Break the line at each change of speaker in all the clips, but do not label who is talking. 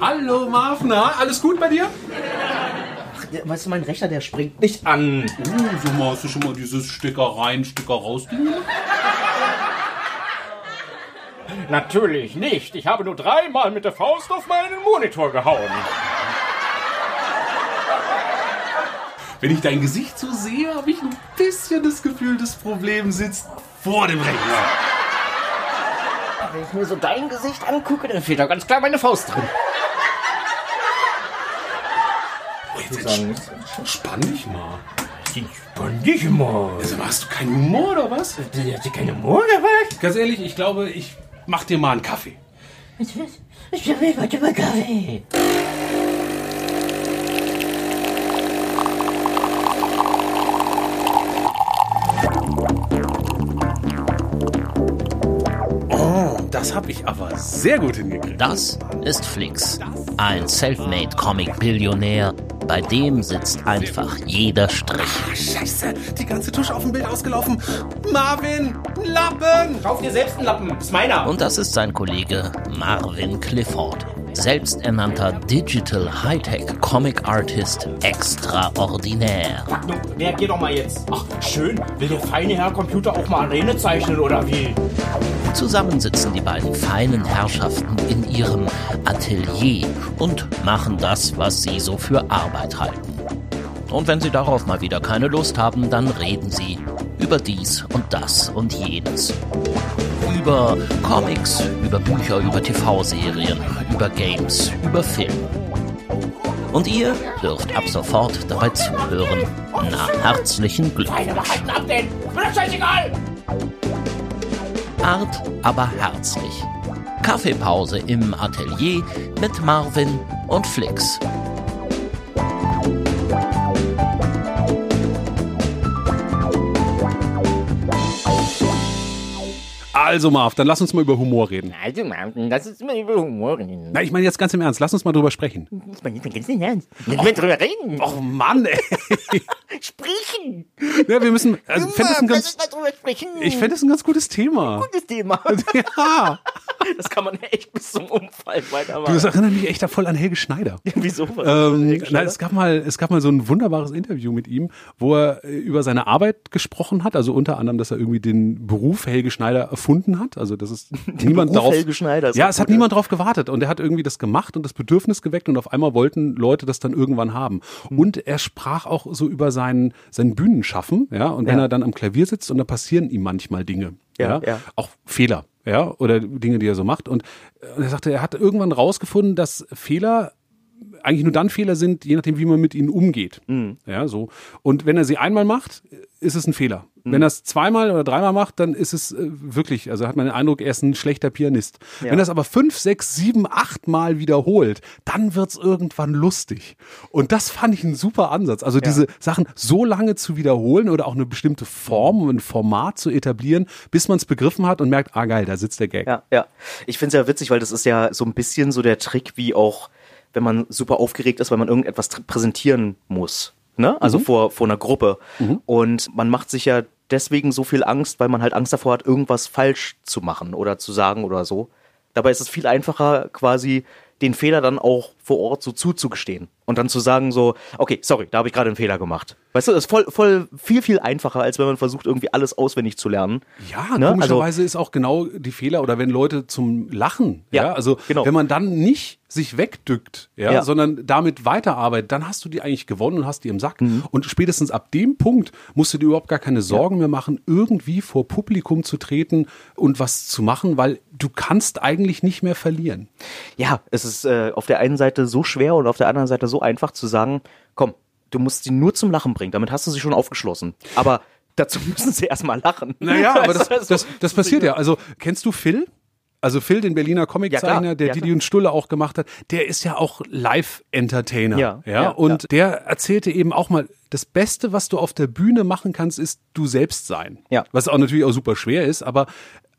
Hallo Marfner, alles gut bei dir?
Ja, Weißt du, mein Rechner, der springt nicht an.
Uh, so mal, hast du schon mal dieses Stecker rein, Stecker raus Ding gemacht?
Natürlich nicht. Ich habe nur dreimal mit der Faust auf meinen Monitor gehauen.
Wenn ich dein Gesicht so sehe, habe ich ein bisschen das Gefühl, das Problem sitzt vor dem Rechner.
Wenn ich mir so dein Gesicht angucke, dann fehlt da ganz klar meine Faust drin.
Oh, jetzt ents- Spann dich mal.
Spann dich mal.
Also, hast du keinen Humor oder was?
Hat sie keine Mund oder was?
Ganz ehrlich, ich glaube, ich mach dir mal einen Kaffee.
Ich will heute mal Kaffee.
Das habe ich aber sehr gut hingekriegt.
Das ist Flix, ein selfmade Comic-Billionär. Bei dem sitzt einfach jeder Strich.
Scheiße, die ganze Tusche auf dem Bild ausgelaufen. Marvin, Lappen!
Kauf dir selbst einen Lappen. Ist meiner.
Und das ist sein Kollege Marvin Clifford, selbsternannter Digital Hightech Comic Artist extraordinär.
Nun, reagier doch mal jetzt. Ach, schön. Will der feine Herr Computer auch mal Arene zeichnen, oder wie?
Zusammen sitzen die beiden feinen Herrschaften in ihrem Atelier und machen das, was sie so für Arbeit halten. Und wenn sie darauf mal wieder keine Lust haben, dann reden sie über dies und das und jenes. Über Comics, über Bücher, über TV-Serien, über Games, über Film. Und ihr dürft ab sofort dabei zuhören. Na, herzlichen Glückwunsch. Art, aber herzlich. Kaffeepause im Atelier mit Marvin und Flix.
Also Marv, dann lass uns mal über Humor reden.
Also, Mann, lass uns mal über Humor reden.
Na, ich meine jetzt ganz im Ernst, lass uns mal drüber sprechen.
Ich meine, ganz nicht ernst. Nicht mehr drüber reden.
Oh Mann, ey.
Sprechen!
Ja, wir müssen, also, fänd das ein ganz,
uns mal drüber sprechen.
ich fände das ein ganz gutes Thema.
Gutes Thema.
Ja,
Das kann man echt bis zum Umfallen
du,
weitermachen.
das erinnert mich echt da voll an Helge Schneider.
Wieso? Was
Ähm,
ist das
na, es gab mal, es gab mal so ein wunderbares Interview mit ihm, wo er äh, über seine Arbeit gesprochen hat. Also unter anderem, dass er irgendwie den Beruf Helge Schneider erfunden hat. Also das ist niemand
Beruf
darauf.
Helge Schneider
ja, es hat niemand drauf gewartet und er hat irgendwie das gemacht und das Bedürfnis geweckt und auf einmal wollten Leute das dann irgendwann haben.
Hm.
Und er sprach auch so über sein sein Bühnenschaffen, ja. Und wenn
Ja.
er dann am Klavier sitzt und da passieren ihm manchmal Dinge,
Ja,
ja, auch Fehler, ja, oder Dinge, die er so macht. Und äh, er sagte, er hat irgendwann rausgefunden, dass Fehler eigentlich nur dann Fehler sind, je nachdem, wie man mit ihnen umgeht.
Mhm.
Ja, so. Und wenn er sie einmal macht, ist es ein Fehler.
Mhm.
Wenn er es zweimal oder dreimal macht, dann ist es äh, wirklich, also hat man den Eindruck, er ist ein schlechter Pianist. Wenn er es aber fünf, sechs, sieben, acht Mal wiederholt, dann wird's irgendwann lustig. Und das fand ich ein super Ansatz. Also diese Sachen so lange zu wiederholen oder auch eine bestimmte Form, ein Format zu etablieren, bis man es begriffen hat und merkt, ah geil, da sitzt der Gag.
Ja, ja. Ich finde es ja witzig, weil das ist ja so ein bisschen so der Trick, wie auch, wenn man super aufgeregt ist, weil man irgendetwas präsentieren muss. Ne? Also vor, vor einer Gruppe. Und man macht sich ja deswegen so viel Angst, weil man halt Angst davor hat, irgendwas falsch zu machen oder zu sagen oder so. Dabei ist es viel einfacher, quasi den Fehler dann auch vor Ort so zuzugestehen. Und dann zu sagen so, okay, sorry, da habe ich gerade einen Fehler gemacht. Weißt du, das ist voll, voll viel, viel einfacher, als wenn man versucht, irgendwie alles auswendig zu lernen.
Ja,
Ne?
komischerweise ist auch genau die Fehler oder wenn Leute zum Lachen, ja,
Ja,
also
genau.
wenn man dann nicht sich wegdückt, ja,
Ja.
sondern damit weiterarbeitet, dann hast du die eigentlich gewonnen und hast die im Sack.
Mhm.
Und spätestens ab dem Punkt musst du dir überhaupt gar keine Sorgen mehr machen, irgendwie vor Publikum zu treten und was zu machen, weil du kannst eigentlich nicht mehr verlieren.
ja, es ist äh, auf der einen Seite so schwer und auf der anderen Seite so einfach zu sagen, komm, du musst sie nur zum Lachen bringen, damit hast du sie schon aufgeschlossen. Aber dazu müssen sie erstmal lachen.
Naja, aber das,
Weißt du,
das, das passiert ja. Also kennst du Phil? Also Phil, den Berliner Comiczeichner,
Ja,
der
Ja,
Didi
klar.
und Stulle auch gemacht hat, der ist ja auch Live-Entertainer.
Ja,
ja,
ja,
und der erzählte eben auch mal, das Beste, was du auf der Bühne machen kannst, ist du selbst sein.
Ja.
Was auch natürlich auch super schwer ist, aber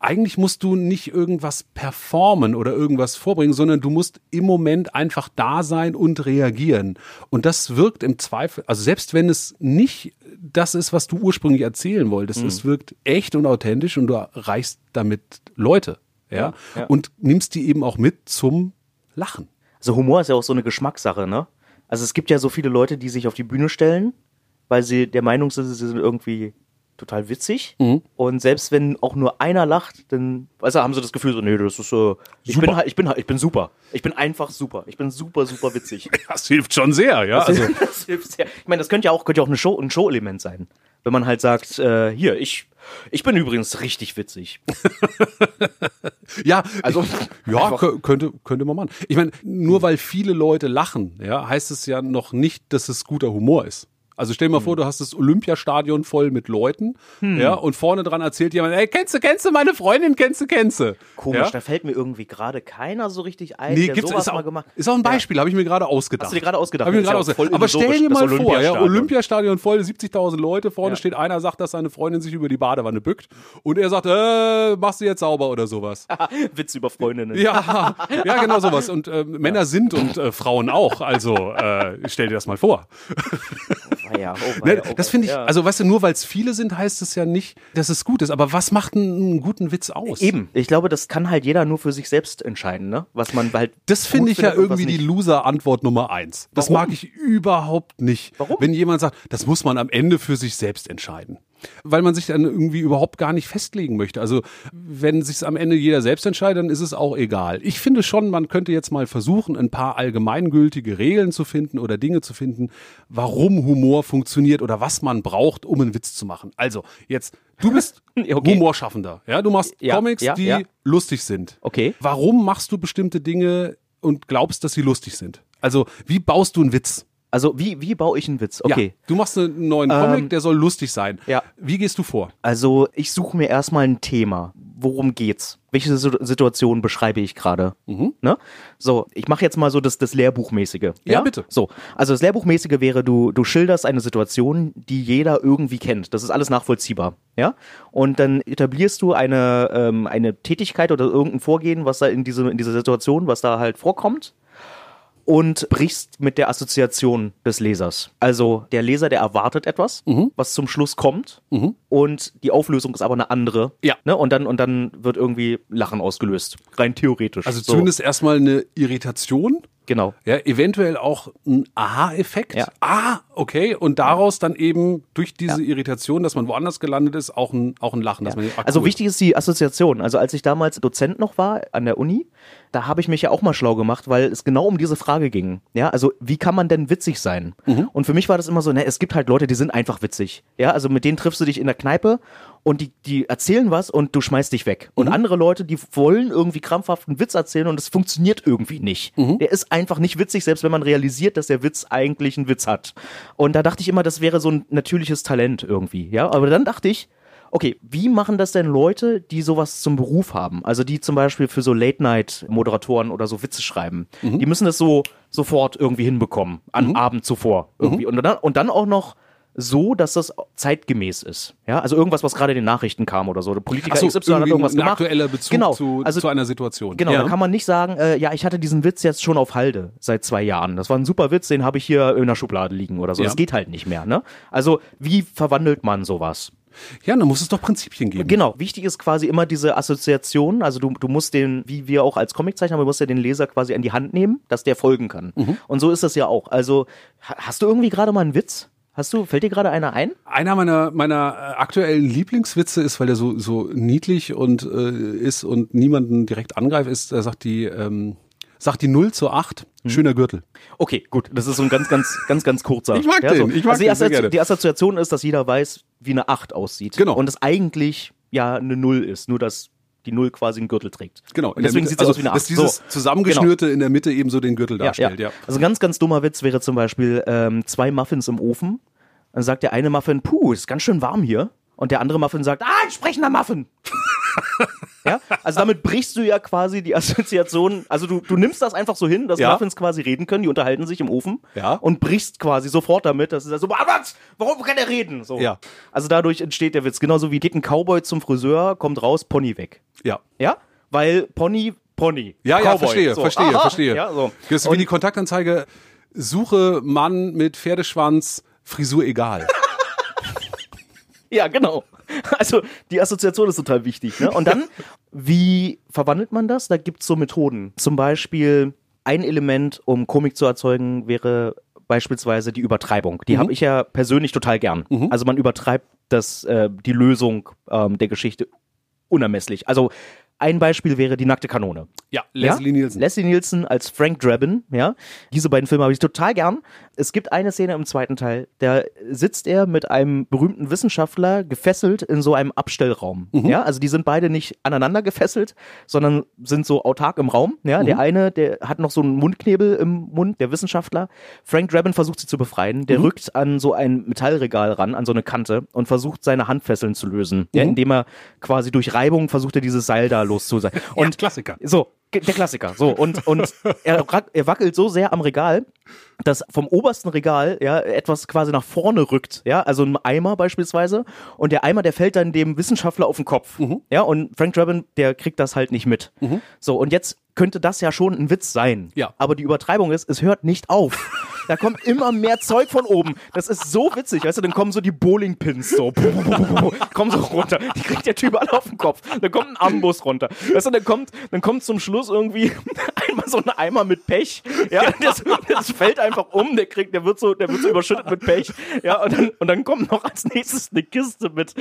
eigentlich musst du nicht irgendwas performen oder irgendwas vorbringen, sondern du musst im Moment einfach da sein und reagieren. Und das wirkt im Zweifel, also selbst wenn es nicht das ist, was du ursprünglich erzählen wolltest, es wirkt echt und authentisch und du erreichst damit Leute. ja,
ja.
und nimmst die eben auch mit zum Lachen.
Also Humor ist ja auch so eine Geschmackssache, ne? Also es gibt ja so viele Leute, die sich auf die Bühne stellen, weil sie der Meinung sind, sie sind irgendwie total witzig.
Mhm.
Und selbst wenn auch nur einer lacht, dann weißt du, haben sie das Gefühl so, nee, das ist so, ich bin halt, ich bin halt, ich bin super. Ich bin einfach super. Ich bin super, super witzig.
Das hilft schon sehr, ja. Also,
das hilft sehr. Ich meine, das könnte ja auch, könnte ja auch eine Show, ein Show-Element sein. Wenn man halt sagt, äh, hier, ich, ich bin übrigens richtig witzig.
ja,
Also,
ich, ja, kö- könnte, könnte man machen. Ich meine, nur weil viele Leute lachen, ja, heißt es ja noch nicht, dass es guter Humor ist. Also stell dir mal
Hm.
vor, du hast das Olympiastadion voll mit Leuten, ja, und vorne dran erzählt jemand, ey, kennst du, kennst du meine Freundin, kennst du, kennst du?
Komisch,
Ja?
da fällt mir irgendwie gerade keiner so richtig ein,
Nee,
der
gibt's,
sowas
ist, auch,
mal gemacht
ist auch ein Beispiel, habe ich mir gerade ausgedacht.
Hast du dir gerade ausgedacht?
Hab ich mir gerade
ja
ausgedacht. Aber stell dir mal vor, ja,
Olympiastadion.
Olympiastadion voll, 70.000 Leute, vorne
Ja.
steht einer, sagt, dass seine Freundin sich über die Badewanne bückt und er sagt, äh, machst du jetzt sauber oder sowas.
Witz über Freundinnen.
Ja, ja, genau sowas. Und äh, Männer sind und äh, Frauen auch. Also äh, stell dir das mal vor.
Oh, ja, oh,
Ne,
weia, oh,
das finde ich,
ja.
also weißt du, nur weil es viele sind, heißt es ja nicht, dass es gut ist. Aber was macht einen, einen guten Witz aus?
Eben, ich glaube, das kann halt jeder nur für sich selbst entscheiden, ne? Was man halt.
Das finde ich ja irgendwie die. Loser-Antwort Nummer eins. Das
Warum?
mag ich überhaupt nicht.
Warum?
Wenn jemand sagt, das muss man am Ende für sich selbst entscheiden. Weil man sich dann irgendwie überhaupt gar nicht festlegen möchte. Also wenn sich am Ende jeder selbst entscheidet, dann ist es auch egal. Ich finde schon, man könnte jetzt mal versuchen, ein paar allgemeingültige Regeln zu finden oder Dinge zu finden, warum Humor funktioniert oder was man braucht, um einen Witz zu machen. Also jetzt, du bist
Okay.
Humorschaffender. Ja, du machst
Ja,
Comics,
ja,
die
ja.
lustig sind.
Okay.
Warum machst du bestimmte Dinge und glaubst, dass sie lustig sind? Also, wie baust du einen Witz?
Also, wie, wie baue ich einen Witz? Okay.
Ja, du machst einen neuen Comic,
Ähm,
der soll lustig sein.
ja.
Wie gehst du vor?
Also, ich suche mir erstmal ein Thema. Worum geht's? Welche Situ- Situation beschreibe ich gerade? Ne? So, ich mache jetzt mal so das, das Lehrbuchmäßige.
Mhm. Ja, bitte.
So, also das Lehrbuchmäßige wäre, du, du schilderst eine Situation, die jeder irgendwie kennt. Das ist alles nachvollziehbar. Ja? Und dann etablierst du eine, ähm, eine Tätigkeit oder irgendein Vorgehen, was da in, diese, in dieser Situation, was da halt vorkommt und brichst mit der Assoziation des Lesers. Also der Leser, der erwartet etwas,
Mhm.
was zum Schluss kommt und die Auflösung ist aber eine andere.
Ja.
Ne? Und, dann, und dann wird irgendwie Lachen ausgelöst. Rein theoretisch.
Also
So,
zumindest erstmal eine Irritation,
Genau.
ja, eventuell auch ein Aha-Effekt.
Ja.
Ah, okay. Und daraus dann eben durch diese Irritation, dass man woanders gelandet ist, auch ein, auch ein Lachen. Dass man, ah,
Also
cool.
wichtig ist die Assoziation. Also als ich damals Dozent noch war an der Uni, da habe ich mich ja auch mal schlau gemacht, weil es genau um diese Frage ging. Ja, also wie kann man denn witzig sein?
Mhm.
Und für mich war das immer so, ne, es gibt halt Leute, die sind einfach witzig. Ja, also mit denen triffst du dich in der Kneipe und die, die erzählen was und du schmeißt dich weg. Und
Mhm.
andere Leute, die wollen irgendwie krampfhaft einen Witz erzählen und es funktioniert irgendwie nicht.
Mhm.
Der ist einfach nicht witzig, selbst wenn man realisiert, dass der Witz eigentlich einen Witz hat. Und da dachte ich immer, das wäre so ein natürliches Talent irgendwie. Ja, aber dann dachte ich, Okay, wie machen das denn Leute, die sowas zum Beruf haben? Also die zum Beispiel für so Late-Night-Moderatoren oder so Witze schreiben. Die müssen das so sofort irgendwie hinbekommen, am Abend zuvor irgendwie. Und, dann, und dann auch noch so, dass das zeitgemäß ist. Ja, also irgendwas, was gerade in den Nachrichten kam oder so. Der Politiker
Ach so,
XY hat irgendwas
ein
gemacht.
aktueller Bezug
genau.
zu,
also,
zu einer Situation.
Genau,
ja.
da kann man nicht sagen, äh, ja, ich hatte diesen Witz jetzt schon auf Halde seit zwei Jahren. Das war ein super Witz, den habe ich hier in der Schublade liegen oder so.
Ja.
Das geht halt nicht mehr. Ne? Also wie verwandelt man sowas?
ja, dann muss es doch Prinzipien geben.
Genau, wichtig ist quasi immer diese Assoziation. Also du, du musst den, wie wir auch als Comiczeichner, du musst ja den Leser quasi an die Hand nehmen, dass der folgen kann. Und so ist das ja auch. Also ha- hast du irgendwie gerade mal einen Witz? Hast du, fällt dir gerade einer ein?
Einer meiner, meiner äh, aktuellen Lieblingswitze ist, weil der so, so niedlich und äh, ist und niemanden direkt angreift, ist, da sagt die, ähm, sagt die 0 zu 8,
Hm.
schöner Gürtel.
Okay, gut. Das ist so ein ganz, ganz, ganz, ganz kurzer.
Ich mag den, ich mag
also die,
den sehr gerne.
die Assoziation ist, dass jeder weiß, wie eine 8 aussieht.
Genau.
Und es eigentlich ja eine 0 ist, nur dass die 0 quasi einen Gürtel trägt.
Genau.
Und deswegen sieht es
also,
aus wie eine 8.
Dass dieses
So.
zusammengeschnürte in der Mitte eben so den Gürtel
Ja,
darstellt,
ja.
ja.
Also ein ganz, ganz dummer Witz wäre zum Beispiel ähm, zwei Muffins im Ofen. Dann sagt der eine Muffin, puh, ist ganz schön warm hier. Und der andere Muffin sagt, ah, ein sprechender Muffin. ja, also damit brichst du ja quasi die Assoziation. Also du, du nimmst das einfach so hin, dass
Ja.
Muffins quasi reden können, die unterhalten sich im Ofen
Ja.
und brichst quasi sofort damit, dass es so, was? Warum kann er reden? So.
Ja.
Also dadurch entsteht der Witz. Genauso wie geht ein Cowboy zum Friseur, kommt raus, Pony weg.
Ja.
Ja? Weil Pony, Pony.
Ja, ja,
Cowboy.
verstehe,
So.
verstehe,
Aha.
verstehe.
Ja, so.
Das ist wie die Kontaktanzeige, suche Mann mit Pferdeschwanz, Frisur egal.
Ja, genau. Also die Assoziation ist total wichtig. Ne? Und dann, wie verwandelt man das? Da gibt's so Methoden. Zum Beispiel ein Element, um Komik zu erzeugen, wäre beispielsweise die Übertreibung. Die habe ich ja persönlich total gern. Also man übertreibt das, äh, die Lösung ähm, der Geschichte unermesslich. Also ein Beispiel wäre die nackte Kanone.
Ja, Leslie
ja?
Nielsen.
Leslie Nielsen als Frank Drabin, ja. Diese beiden Filme habe ich total gern. Es gibt eine Szene im zweiten Teil, da sitzt er mit einem berühmten Wissenschaftler gefesselt in so einem Abstellraum.
Mhm.
Ja, also die sind beide nicht aneinander gefesselt, sondern sind so autark im Raum. Ja,
Mhm.
der eine, der hat noch so einen Mundknebel im Mund, der Wissenschaftler. Frank Drabin versucht sie zu befreien.
Mhm.
Der rückt an so ein Metallregal ran, an so eine Kante und versucht seine Handfesseln zu lösen.
Mhm.
Ja, indem er quasi durch Reibung versucht er dieses Seil da loszusein. Und
Klassiker.
so, der Klassiker. So, und, und er, er wackelt so sehr am Regal, dass vom obersten Regal ja etwas quasi nach vorne rückt, ja, also ein Eimer beispielsweise und der Eimer, der fällt dann dem Wissenschaftler auf den Kopf,
Mhm.
ja, und Frank Drabin, der kriegt das halt nicht mit. So, und jetzt könnte das ja schon ein Witz sein.
Ja.
Aber die Übertreibung ist, es hört nicht auf. Da kommt immer mehr Zeug von oben. Das ist so witzig, weißt du, dann kommen so die Bowlingpins so, kommen so runter. Die kriegt der Typ alle auf den Kopf. Dann kommt ein Amboss runter. Weißt du, dann kommt, dann kommt zum Schluss irgendwie einmal so ein Eimer mit Pech. Ja, das, das fällt einfach um. Der kriegt, der wird so, der wird so überschüttet mit Pech. Ja, und dann, und dann kommt noch als nächstes eine Kiste mit,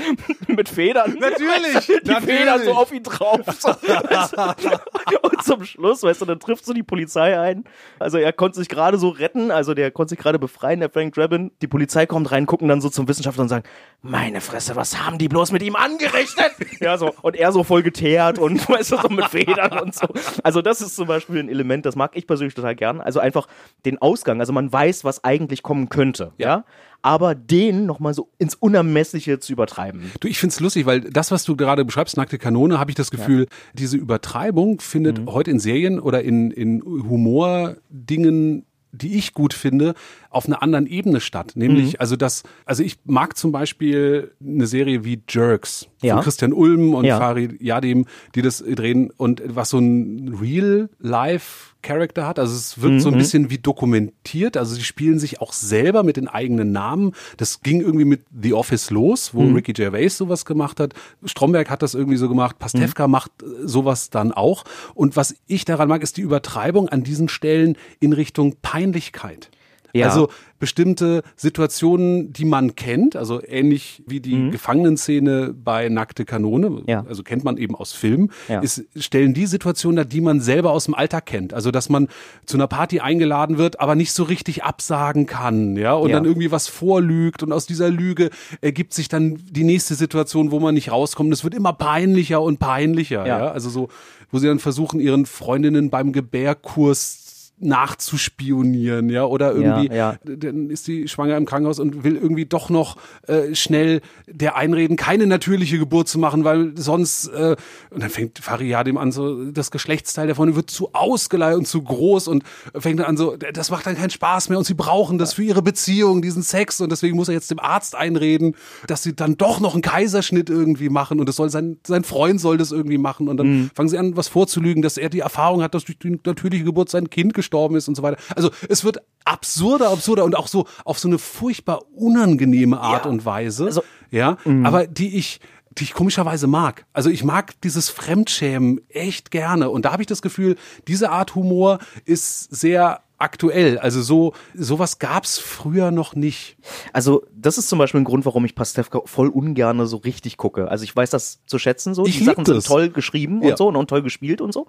mit Federn.
Natürlich,
Weißt du, Die
natürlich.
Federn so auf ihn drauf. So, weißt du. und zum Schluss, weißt du, dann trifft so die Polizei ein. Also er konnte sich gerade so retten, also der konnte sich gerade befreien, der Frank Drabin. Die Polizei kommt rein, gucken dann so zum Wissenschaftler und sagen, meine Fresse, was haben die bloß mit ihm angerechnet? ja, so. Und er so voll geteert und weißt du, so mit Federn und so. Also das ist zum Beispiel ein Element, das mag ich persönlich total gern. Also einfach den Ausgang, also man weiß, was eigentlich kommen könnte, ja. Aber den nochmal so ins Unermessliche zu übertreiben.
Du, ich find's lustig, weil das, was du gerade beschreibst, nackte Kanone, habe ich das Gefühl, diese Übertreibung findet
Mhm.
heute in Serien oder in, in Humordingen die ich gut finde, auf einer anderen Ebene statt. Nämlich,
Mhm.
also das, also ich mag zum Beispiel eine Serie wie Jerks
Ja.
von Christian Ulm und
Ja.
Farid Yadim, die das drehen und was so ein Real-Life Charakter hat. Also es wirkt
Mhm.
so ein bisschen wie dokumentiert. Also sie spielen sich auch selber mit den eigenen Namen. Das ging irgendwie mit The Office los, wo
Mhm.
Ricky Gervais sowas gemacht hat. Stromberg hat das irgendwie so gemacht. Pastewka
Mhm.
macht sowas dann auch. Und was ich daran mag, ist die Übertreibung an diesen Stellen in Richtung Peinlichkeit.
Ja.
Also bestimmte Situationen, die man kennt, also ähnlich wie die Gefangenenszene bei Nackte Kanone,
Mhm. Ja.
also kennt man eben aus Filmen,
Ja.
ist, stellen die Situationen dar, die man selber aus dem Alltag kennt. Also dass man zu einer Party eingeladen wird, aber nicht so richtig absagen kann, ja, und dann irgendwie was vorlügt und aus dieser Lüge ergibt sich dann die nächste Situation, wo man nicht rauskommt. Es wird immer peinlicher und peinlicher. Ja. Also so, wo sie dann versuchen, ihren Freundinnen beim Gebärkurs nachzuspionieren, ja, oder irgendwie,
Ja, ja.
dann ist sie schwanger im Krankenhaus und will irgendwie doch noch äh, schnell der einreden, keine natürliche Geburt zu machen, weil sonst, äh, und dann fängt Fariadim an, so, das Geschlechtsteil Freundin wird zu ausgeleiert und zu groß und fängt dann an so, das macht dann keinen Spaß mehr und sie brauchen das für ihre Beziehung, diesen Sex und deswegen muss er jetzt dem Arzt einreden, dass sie dann doch noch einen Kaiserschnitt irgendwie machen und das soll sein, sein Freund soll das irgendwie machen und dann
Mhm.
fangen sie an, was vorzulügen, dass er die Erfahrung hat, dass durch die natürliche Geburt sein Kind gestorben ist und so weiter. Also es wird absurder, absurder und auch so auf so eine furchtbar unangenehme Art
Ja.
und Weise.
Also-
ja, aber die ich die ich komischerweise mag. Also ich mag dieses Fremdschämen echt gerne und da habe ich das Gefühl, diese Art Humor ist sehr aktuell. Also so sowas gab's früher noch nicht.
Also, das ist zum Beispiel ein Grund, warum ich Pastewka voll ungerne so richtig gucke. Also, ich weiß das zu schätzen so.
Ich
Die Sachen sind
das.
toll geschrieben
Ja.
und so und toll gespielt und so.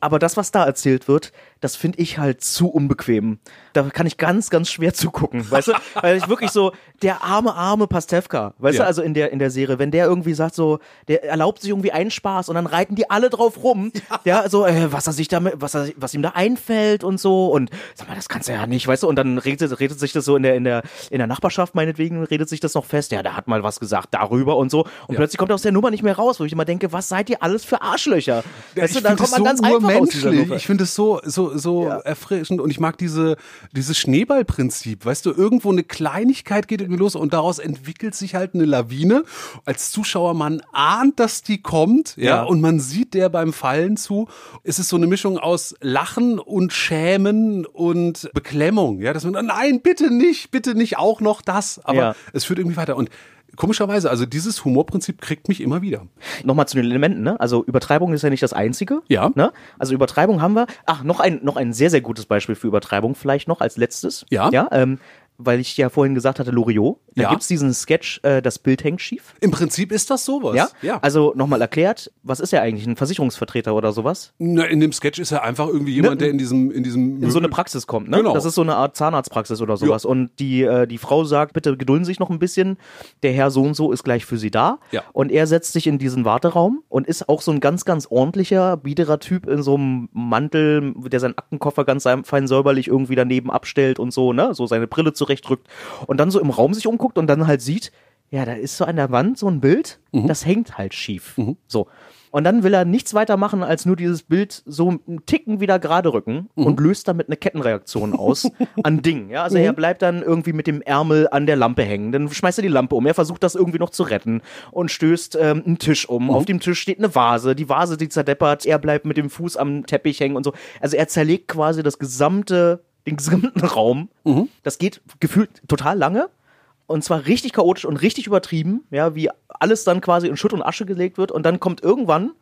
Aber das, was da erzählt wird, das finde ich halt zu unbequem. Da kann ich ganz, ganz schwer zugucken, weißt du? Weil ich wirklich so, der arme, arme Pastewka, weißt
Ja.
du, also in der, in der Serie, wenn der irgendwie sagt so, der erlaubt sich irgendwie einen Spaß und dann reiten die alle drauf rum, ja, so, äh, was er sich damit, was er, was ihm da einfällt und so und sag mal, das kannst du ja nicht, weißt du, und dann redet, redet sich das so in der, in der, in der Nachbarschaft meinetwegen, redet sich das noch fest, ja, der hat mal was gesagt darüber und so und plötzlich kommt er aus der Nummer nicht mehr raus, wo ich immer denke, was seid ihr alles für Arschlöcher? Weißt du, dann kommt man ganz einfach aus dieser Nummer.
Ich finde es so, so, so
Ja.
erfrischend und ich mag diese, dieses Schneeballprinzip. Weißt du, irgendwo eine Kleinigkeit geht irgendwie los und daraus entwickelt sich halt eine Lawine. Als Zuschauer, man ahnt, dass die kommt, ja,
Ja.
und man sieht der beim Fallen zu. Es ist so eine Mischung aus Lachen und Schämen und Beklemmung, ja, dass man, nein, bitte nicht, bitte nicht auch noch das. Aber
Ja.
es führt irgendwie weiter und komischerweise, also dieses Humorprinzip kriegt mich immer wieder.
Nochmal zu den Elementen, ne? Also Übertreibung ist ja nicht das einzige.
Ja.
Ne? Also Übertreibung haben wir. Ach, noch ein, noch ein sehr, sehr gutes Beispiel für Übertreibung vielleicht noch als letztes.
Ja.
Ja, ähm, weil ich ja vorhin gesagt hatte, Loriot. Da
Ja.
gibt's diesen Sketch, äh, das Bild hängt schief.
Im Prinzip ist das sowas.
Ja?
ja.
Also nochmal erklärt, was ist er eigentlich? Ein Versicherungsvertreter oder sowas?
Na, in dem Sketch ist er einfach irgendwie jemand, der in diesem, in diesem
Ne? in so eine Praxis kommt, ne?
Genau.
Das ist so eine Art Zahnarztpraxis oder sowas. Und die, äh, die Frau sagt, bitte gedulden Sie sich noch ein bisschen. Der Herr so und so ist gleich für Sie da.
Ja.
Und er setzt sich in diesen Warteraum und ist auch so ein ganz, ganz ordentlicher, biederer Typ in so einem Mantel, der seinen Aktenkoffer ganz fein säuberlich irgendwie daneben abstellt und so, ne? So seine Brille zurechtrückt. Und dann so im Raum sich umguckt und dann halt sieht, ja, da ist so an der Wand so ein Bild, das hängt halt schief. So. Und dann will er nichts weiter machen, als nur dieses Bild so einen Ticken wieder gerade rücken und löst damit eine Kettenreaktion aus an Dingen. Ja, also er bleibt dann irgendwie mit dem Ärmel an der Lampe hängen. Dann schmeißt er die Lampe um. Er versucht das irgendwie noch zu retten und stößt ähm, einen Tisch um. Auf dem Tisch steht eine Vase. Die Vase, die zerdeppert. Er bleibt mit dem Fuß am Teppich hängen und so. Also er zerlegt quasi das gesamte, den gesamten Raum. Das geht gefühlt total lange. Und zwar richtig chaotisch und richtig übertrieben, ja, wie alles dann quasi in Schutt und Asche gelegt wird. Und dann kommt irgendwann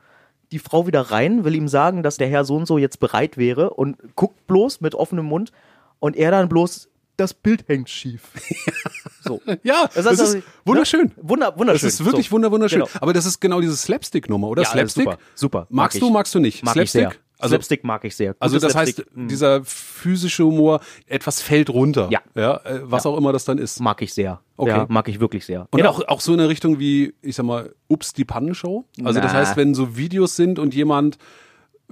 die Frau wieder rein, will ihm sagen, dass der Herr so und so jetzt bereit wäre und guckt bloß mit offenem Mund und er dann bloß, das Bild hängt schief. so.
Ja, das,
heißt
ist
also,
wunderschön.
Ne? Wunder, wunderschön.
Das ist wirklich
so.
wunder, wunderschön.
Genau.
Aber das ist genau diese Slapstick-Nummer, oder?
Ja,
Slapstick?
super, super. Mag
Magst
ich.
du, magst du nicht?
Mag
Slapstick? Also,
Slapstick mag ich sehr.
also
Gutes
das heißt,
Slapstick, mm,
dieser physische Humor, etwas fällt runter.
Ja.
ja äh, was auch immer das dann ist.
mag ich sehr.
Okay.
Ja, mag ich wirklich sehr.
Und
Genau.
auch, auch so in eine Richtung wie, ich sag mal, Ups, die Pannenshow. Also das
Na.
heißt, wenn so Videos sind und jemand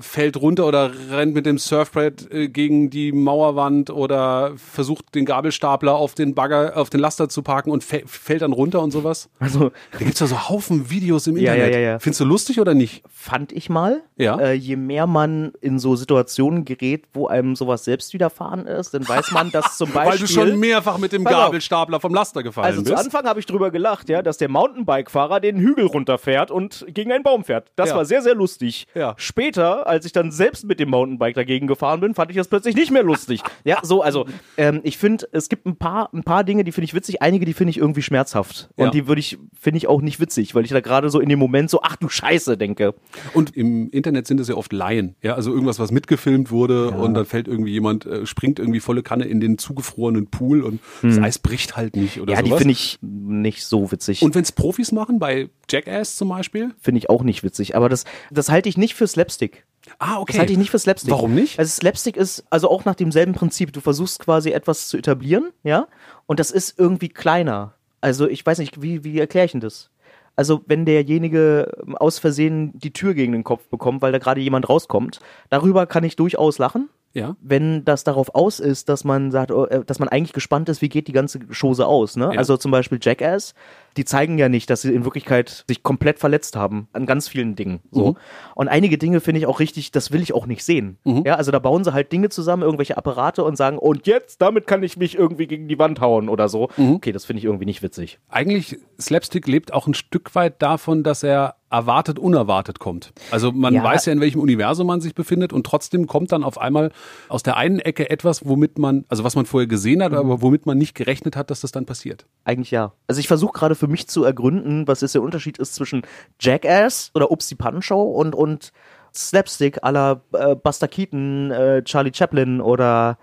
fällt runter oder rennt mit dem Surfbrett äh, gegen die Mauerwand oder versucht den Gabelstapler auf den Bagger, auf den Laster zu parken und fä- fällt dann runter und sowas.
also
Da gibt's ja so Haufen Videos im
Ja,
Internet.
ja, ja, ja.
Findest du lustig oder nicht?
fand ich mal.
Ja.
Äh, je mehr man in so Situationen gerät, wo einem sowas selbst widerfahren ist, dann weiß man, dass zum Beispiel.
Weil du schon mehrfach mit dem. Gabelstapler vom Laster gefallen
also zu
bist.
Anfang habe ich drüber gelacht, ja, dass der Mountainbike-Fahrer den Hügel runterfährt und gegen einen Baum fährt. Das
Ja.
war sehr, sehr lustig.
Ja.
Später, als ich dann selbst mit dem Mountainbike dagegen gefahren bin, fand ich das plötzlich nicht mehr lustig. ja, so, also ähm, ich finde, es gibt ein paar, ein paar Dinge, die finde ich witzig, einige, die finde ich irgendwie schmerzhaft. Und
Ja.
die würde ich, finde ich auch nicht witzig, weil ich da gerade so in dem Moment so, ach du Scheiße, denke.
Und im Internet sind es ja oft Laien. Ja, also irgendwas, was mitgefilmt wurde und dann fällt irgendwie jemand, äh, springt irgendwie volle Kanne in den zugefrorenen Pool und das Eis bricht halt nicht oder
Hm. Ja, die
sowas.
finde ich nicht so witzig.
und wenn es Profis machen, bei Jackass zum Beispiel?
finde ich auch nicht witzig. Aber das, das halte ich nicht für Slapstick.
Ah, okay.
Das halte ich nicht für Slapstick.
Warum nicht?
Also Slapstick ist also auch nach demselben Prinzip. Du versuchst quasi etwas zu etablieren, ja, und das ist irgendwie kleiner. Also ich weiß nicht, wie, wie erkläre ich denn das? Also wenn derjenige aus Versehen die Tür gegen den Kopf bekommt, weil da gerade jemand rauskommt, darüber kann ich durchaus lachen.
Ja.
Wenn das darauf aus ist, dass man sagt, oh, äh, dass man eigentlich gespannt ist, wie geht die ganze Chose aus, ne?
Ja.
Also zum Beispiel Jackass, die zeigen ja nicht, dass sie in Wirklichkeit sich komplett verletzt haben an ganz vielen Dingen. So.
Mhm.
Und einige Dinge finde ich auch richtig, das will ich auch nicht sehen.
Mhm.
Ja, also da bauen sie halt Dinge zusammen, irgendwelche Apparate und sagen, und jetzt, damit kann ich mich irgendwie gegen die Wand hauen oder so.
Mhm.
Okay, das finde ich irgendwie nicht witzig.
Eigentlich, Slapstick lebt auch ein Stück weit davon, dass er erwartet, unerwartet kommt. Also man
Ja.
weiß ja, in welchem Universum man sich befindet und trotzdem kommt dann auf einmal aus der einen Ecke etwas, womit man, also was man vorher gesehen
Mhm.
hat, aber womit man nicht gerechnet hat, dass das dann passiert.
Eigentlich ja. Also ich versuche gerade für mich zu ergründen, was jetzt der Unterschied ist zwischen Jackass oder Ups die Pannenshow und, und Slapstick la äh, Buster Keaton, äh, Charlie Chaplin oder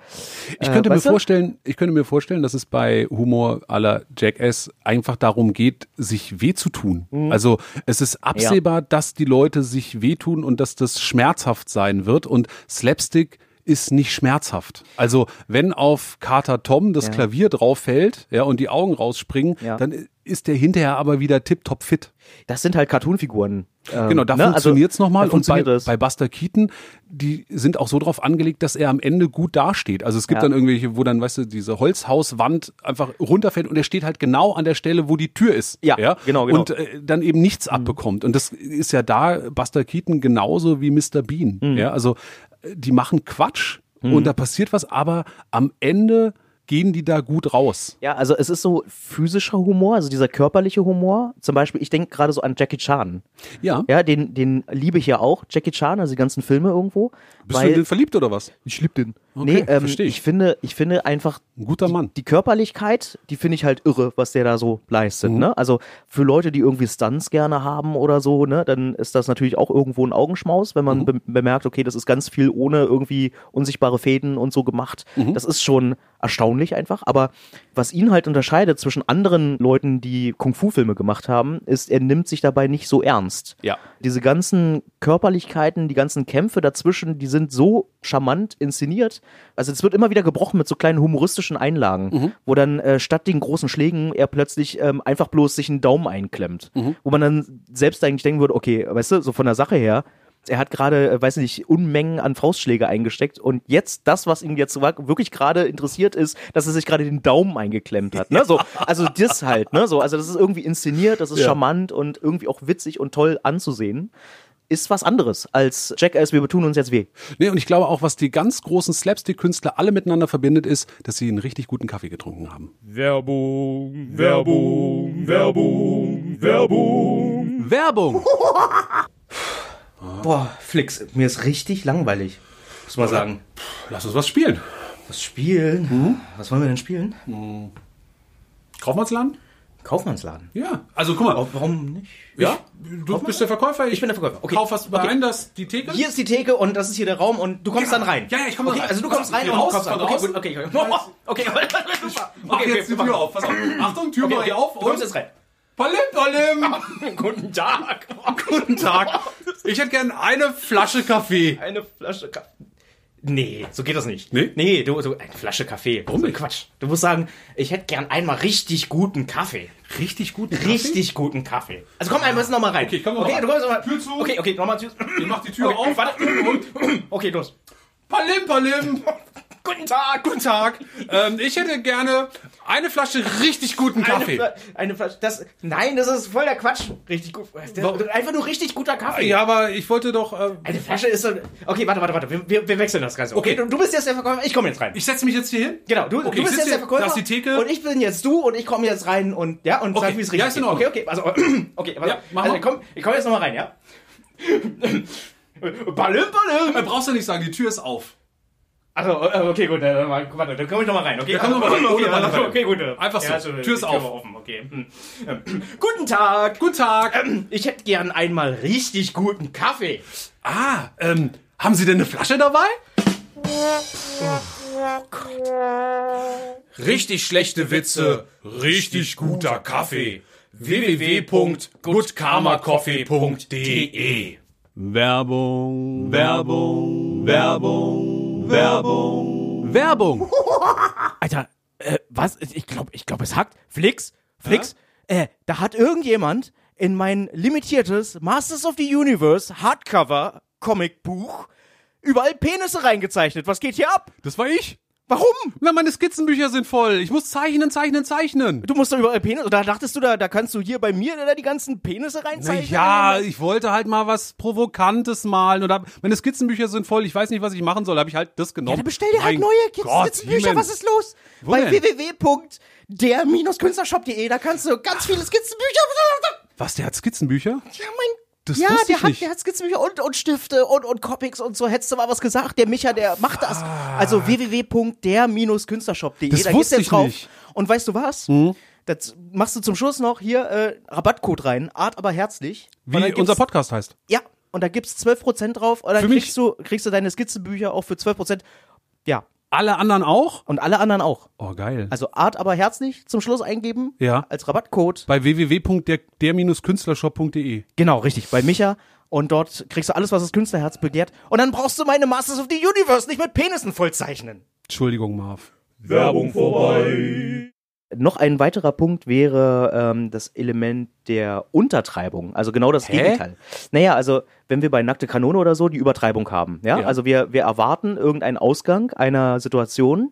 Ich könnte
äh,
mir
du?
vorstellen, ich könnte mir vorstellen, dass es bei Humor aller Jackass einfach darum geht, sich weh zu tun.
Mhm.
Also es ist absehbar, dass die Leute sich wehtun und dass das schmerzhaft sein wird und Slapstick ist nicht schmerzhaft. Also wenn auf Carter Tom das
Ja.
Klavier drauf fällt, ja, und die Augen rausspringen,
Ja.
dann ist der hinterher aber wieder tipptopp fit.
Das sind halt Cartoonfiguren. Ähm,
Genau, da
ne?
funktioniert's
Also,
nochmal. Und bei, bei Buster Keaton, die sind auch so drauf angelegt, dass er am Ende gut dasteht. Also es gibt
Ja.
dann irgendwelche, wo dann, weißt du, diese Holzhauswand einfach runterfällt und er steht halt genau an der Stelle, wo die Tür ist.
Ja, genau, genau.
Und äh, dann eben nichts abbekommt. Und das ist ja da Buster Keaton genauso wie Mr. Bean.
Mhm.
Ja, also die machen Quatsch und da passiert was, aber am Ende gehen die da gut raus.
Ja, also es ist so physischer Humor, also dieser körperliche Humor. Zum Beispiel, ich denke gerade so an Jackie Chan.
Ja.
Ja, den, den liebe ich ja auch. Jackie Chan, also die ganzen Filme irgendwo.
Bist
weil,
du in den verliebt oder was?
ich liebe den. nee, ähm,
ich.
ich finde, ich finde einfach
Ein guter Mann.
die Körperlichkeit, die finde ich halt irre, was der da so leistet.
Mhm.
Ne? Also für Leute, die irgendwie Stunts gerne haben oder so, ne, dann ist das natürlich auch irgendwo ein Augenschmaus, wenn
Mhm.
man be bemerkt, okay, das ist ganz viel ohne irgendwie unsichtbare Fäden und so gemacht.
Mhm.
Das ist schon erstaunlich einfach. Aber was ihn halt unterscheidet zwischen anderen Leuten, die Kung-Fu-Filme gemacht haben, ist, er nimmt sich dabei nicht so ernst.
Ja.
Diese ganzen Körperlichkeiten, die ganzen Kämpfe dazwischen, die sind so charmant inszeniert. Also es wird immer wieder gebrochen mit so kleinen humoristischen Einlagen, wo dann äh, statt den großen Schlägen er plötzlich ähm, einfach bloß sich einen Daumen einklemmt. Wo man dann selbst eigentlich denken würde, okay, weißt du, so von der Sache her, er hat gerade, äh, weiß nicht, Unmengen an Faustschläge eingesteckt und jetzt das, was ihn jetzt wirklich gerade interessiert ist, dass er sich gerade den Daumen eingeklemmt hat. Ne? So, also das halt, ne? So, also das ist irgendwie inszeniert, das ist charmant und irgendwie auch witzig und toll anzusehen. Ist was anderes als Jackass, wir tun uns jetzt weh.
Nee, und ich glaube auch, was die ganz großen Slapstick-Künstler alle miteinander verbindet, ist, dass sie einen richtig guten Kaffee getrunken haben.
Werbung, Werbung, Werbung, Werbung.
Werbung!
Boah, Flix, mir ist richtig langweilig. Muss man sagen.
Lass uns was spielen.
Was spielen? Was wollen wir denn spielen?
Kaufmannsladen?
Kaufmannsladen.
Ja. Also guck mal.
Warum nicht?
Ja, du bist der Verkäufer. Ich,
bin der Verkäufer. Okay.
Kauf was
Okay.
rein, das die Theke.
Hier ist die Theke und das ist hier der Raum und du kommst dann rein.
Ja, ja, ich komme
okay,
rein.
Also du kommst rein
Okay,
und
raus,
kommst rein. Okay, gut, okay, okay. Okay, okay.
Mach jetzt die Tür auf. Pass auf. Achtung, Tür
Okay, okay.
ich auf.
Du kommst
Und
jetzt rein.
Palim, Palim.
Guten Tag.
Guten Tag. Ich hätte gern eine Flasche Kaffee.
Eine Flasche Kaffee. Nee, so geht das nicht.
Nee?
Nee, du, du eine Flasche Kaffee.
Warum
so? Quatsch. Du musst sagen, ich hätte gern einmal richtig guten Kaffee.
Richtig guten
Richtig guten Kaffee. Also komm einmal noch mal rein.
Okay, komm noch
okay,
mal
du kommst noch mal.
Tür zu.
Okay, okay, nochmal Tür.
Ich mach die Tür
Okay,
auf.
warte.
Und
Okay, los.
Palim, Palim.
Guten Tag.
Guten Tag. Ähm, ich hätte gerne eine Flasche richtig guten Kaffee.
Eine, Fla- eine Flasche. Das, nein, das ist voll der Quatsch. Richtig gut. Das, einfach nur richtig guter Kaffee.
Ja, aber ich wollte doch. Äh,
Eine Flasche ist so. Okay, warte, warte, warte. Wir, wir, wir wechseln das Ganze.
Okay.
Du, du bist jetzt der Verkäufer. Ich komme jetzt rein.
ich setze mich jetzt hier hin.
Genau, du,
Okay,
du bist jetzt der Verkäufer.
da ist die Theke.
Und ich bin jetzt du und ich komme jetzt rein und ja und
Okay,
sag, wie es
ja,
richtig
ist in Ordnung.
Okay, okay, also okay, pass
Ja, mach
also,
mal.
ich komm, ich komm jetzt nochmal rein, ja? Balim,
Äh,
balim.
brauchst du nicht sagen, die Tür ist auf.
Also, äh, okay, gut, äh, warte, dann komme ich nochmal rein, okay?
Ja, komm noch mal rein,
Okay, okay,
Balim.
okay, gut. äh,
Einfach so,
also,
Tür ist auf.
offen, okay. Hm. Ähm, Guten Tag.
Guten Tag.
Ich hätte gern einmal richtig guten Kaffee.
Ah, ähm, haben Sie denn eine Flasche dabei? Richtig schlechte Witze, richtig guter Kaffee. www.goodkarmacoffee.de Werbung, Werbung, Werbung, Werbung, Werbung.
Alter, äh, was? Ich glaube, ich glaub, es hackt. Flix, Flix, äh, da hat irgendjemand in mein limitiertes Masters of the Universe Hardcover Comicbuch überall Penisse reingezeichnet. Was geht hier ab?
Das war ich.
Warum?
Na, meine Skizzenbücher sind voll. Ich muss zeichnen, zeichnen, zeichnen.
Du musst doch überall Penisse. Oder dachtest du, da, da kannst du hier bei mir da die ganzen Penisse
Na
reinzeichnen?
ja, ich wollte halt mal was Provokantes malen oder meine Skizzenbücher sind voll. Ich weiß nicht, was ich machen soll. Habe ich halt das genommen.
Ja, dann bestell dir halt neue
Gott,
Skizzenbücher. Was ist los?
Wo
Bei www.der-künstlershop.de, da kannst du ganz viele Skizzenbücher.
Was, der hat Skizzenbücher?
Ja, mein
Das
ja, der hat, der hat Skizzenbücher und, und Stifte und, und Comics und so. Hättest du mal was gesagt? Der Micha, der macht das. Also www.der-künstlershop.de. Da
ich
jetzt drauf.
nicht. Hm?
Und weißt du was? Das machst du zum Schluss noch hier äh, Rabattcode rein. Art aber herzlich.
Wie unser Podcast heißt.
Ja, und da gibt's 12% drauf. Und dann kriegst du, kriegst du deine Skizzenbücher auch für 12%. Ja.
Alle anderen auch?
Und alle anderen auch.
Oh, geil.
Also Art aber herzlich zum Schluss eingeben.
Ja.
Als Rabattcode.
Bei www.der-künstlershop.de.
Genau, richtig. Bei Micha. Und dort kriegst du alles, was das Künstlerherz begehrt. Und dann brauchst du meine Masters of the Universe nicht mit Penissen vollzeichnen.
Entschuldigung, Marv.
Werbung vorbei.
Noch ein weiterer Punkt wäre ähm, das Element der Untertreibung, also genau das Gegenteil. Naja, also wenn wir bei Nackte Kanone oder so die Übertreibung haben, ja,
Ja.
also wir, wir erwarten irgendeinen Ausgang einer Situation,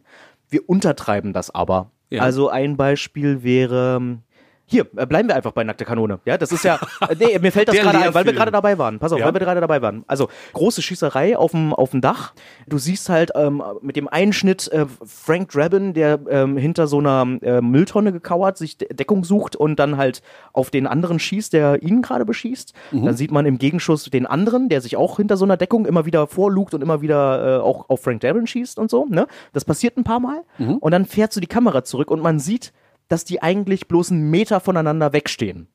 wir untertreiben das aber.
Ja.
Also ein Beispiel wäre, hier, äh, bleiben wir einfach bei Nackte Kanone. Ja, das ist ja, äh, nee, mir fällt das gerade ein, weil wir gerade dabei waren. Pass auf,
Ja.
weil wir gerade dabei waren. Also, große Schießerei auf dem, auf dem Dach. Du siehst halt ähm, mit dem Einschnitt äh, Frank Drabin, der ähm, hinter so einer äh, Mülltonne gekauert, sich De Deckung sucht und dann halt auf den anderen schießt, der ihn gerade beschießt.
Mhm.
Dann sieht man im Gegenschuss den anderen, der sich auch hinter so einer Deckung immer wieder vorlugt und immer wieder äh, auch auf Frank Drabin schießt und so. Ne? Das passiert ein paar Mal.
Mhm.
Und dann fährt so die Kamera zurück und man sieht, dass die eigentlich bloß einen Meter voneinander wegstehen.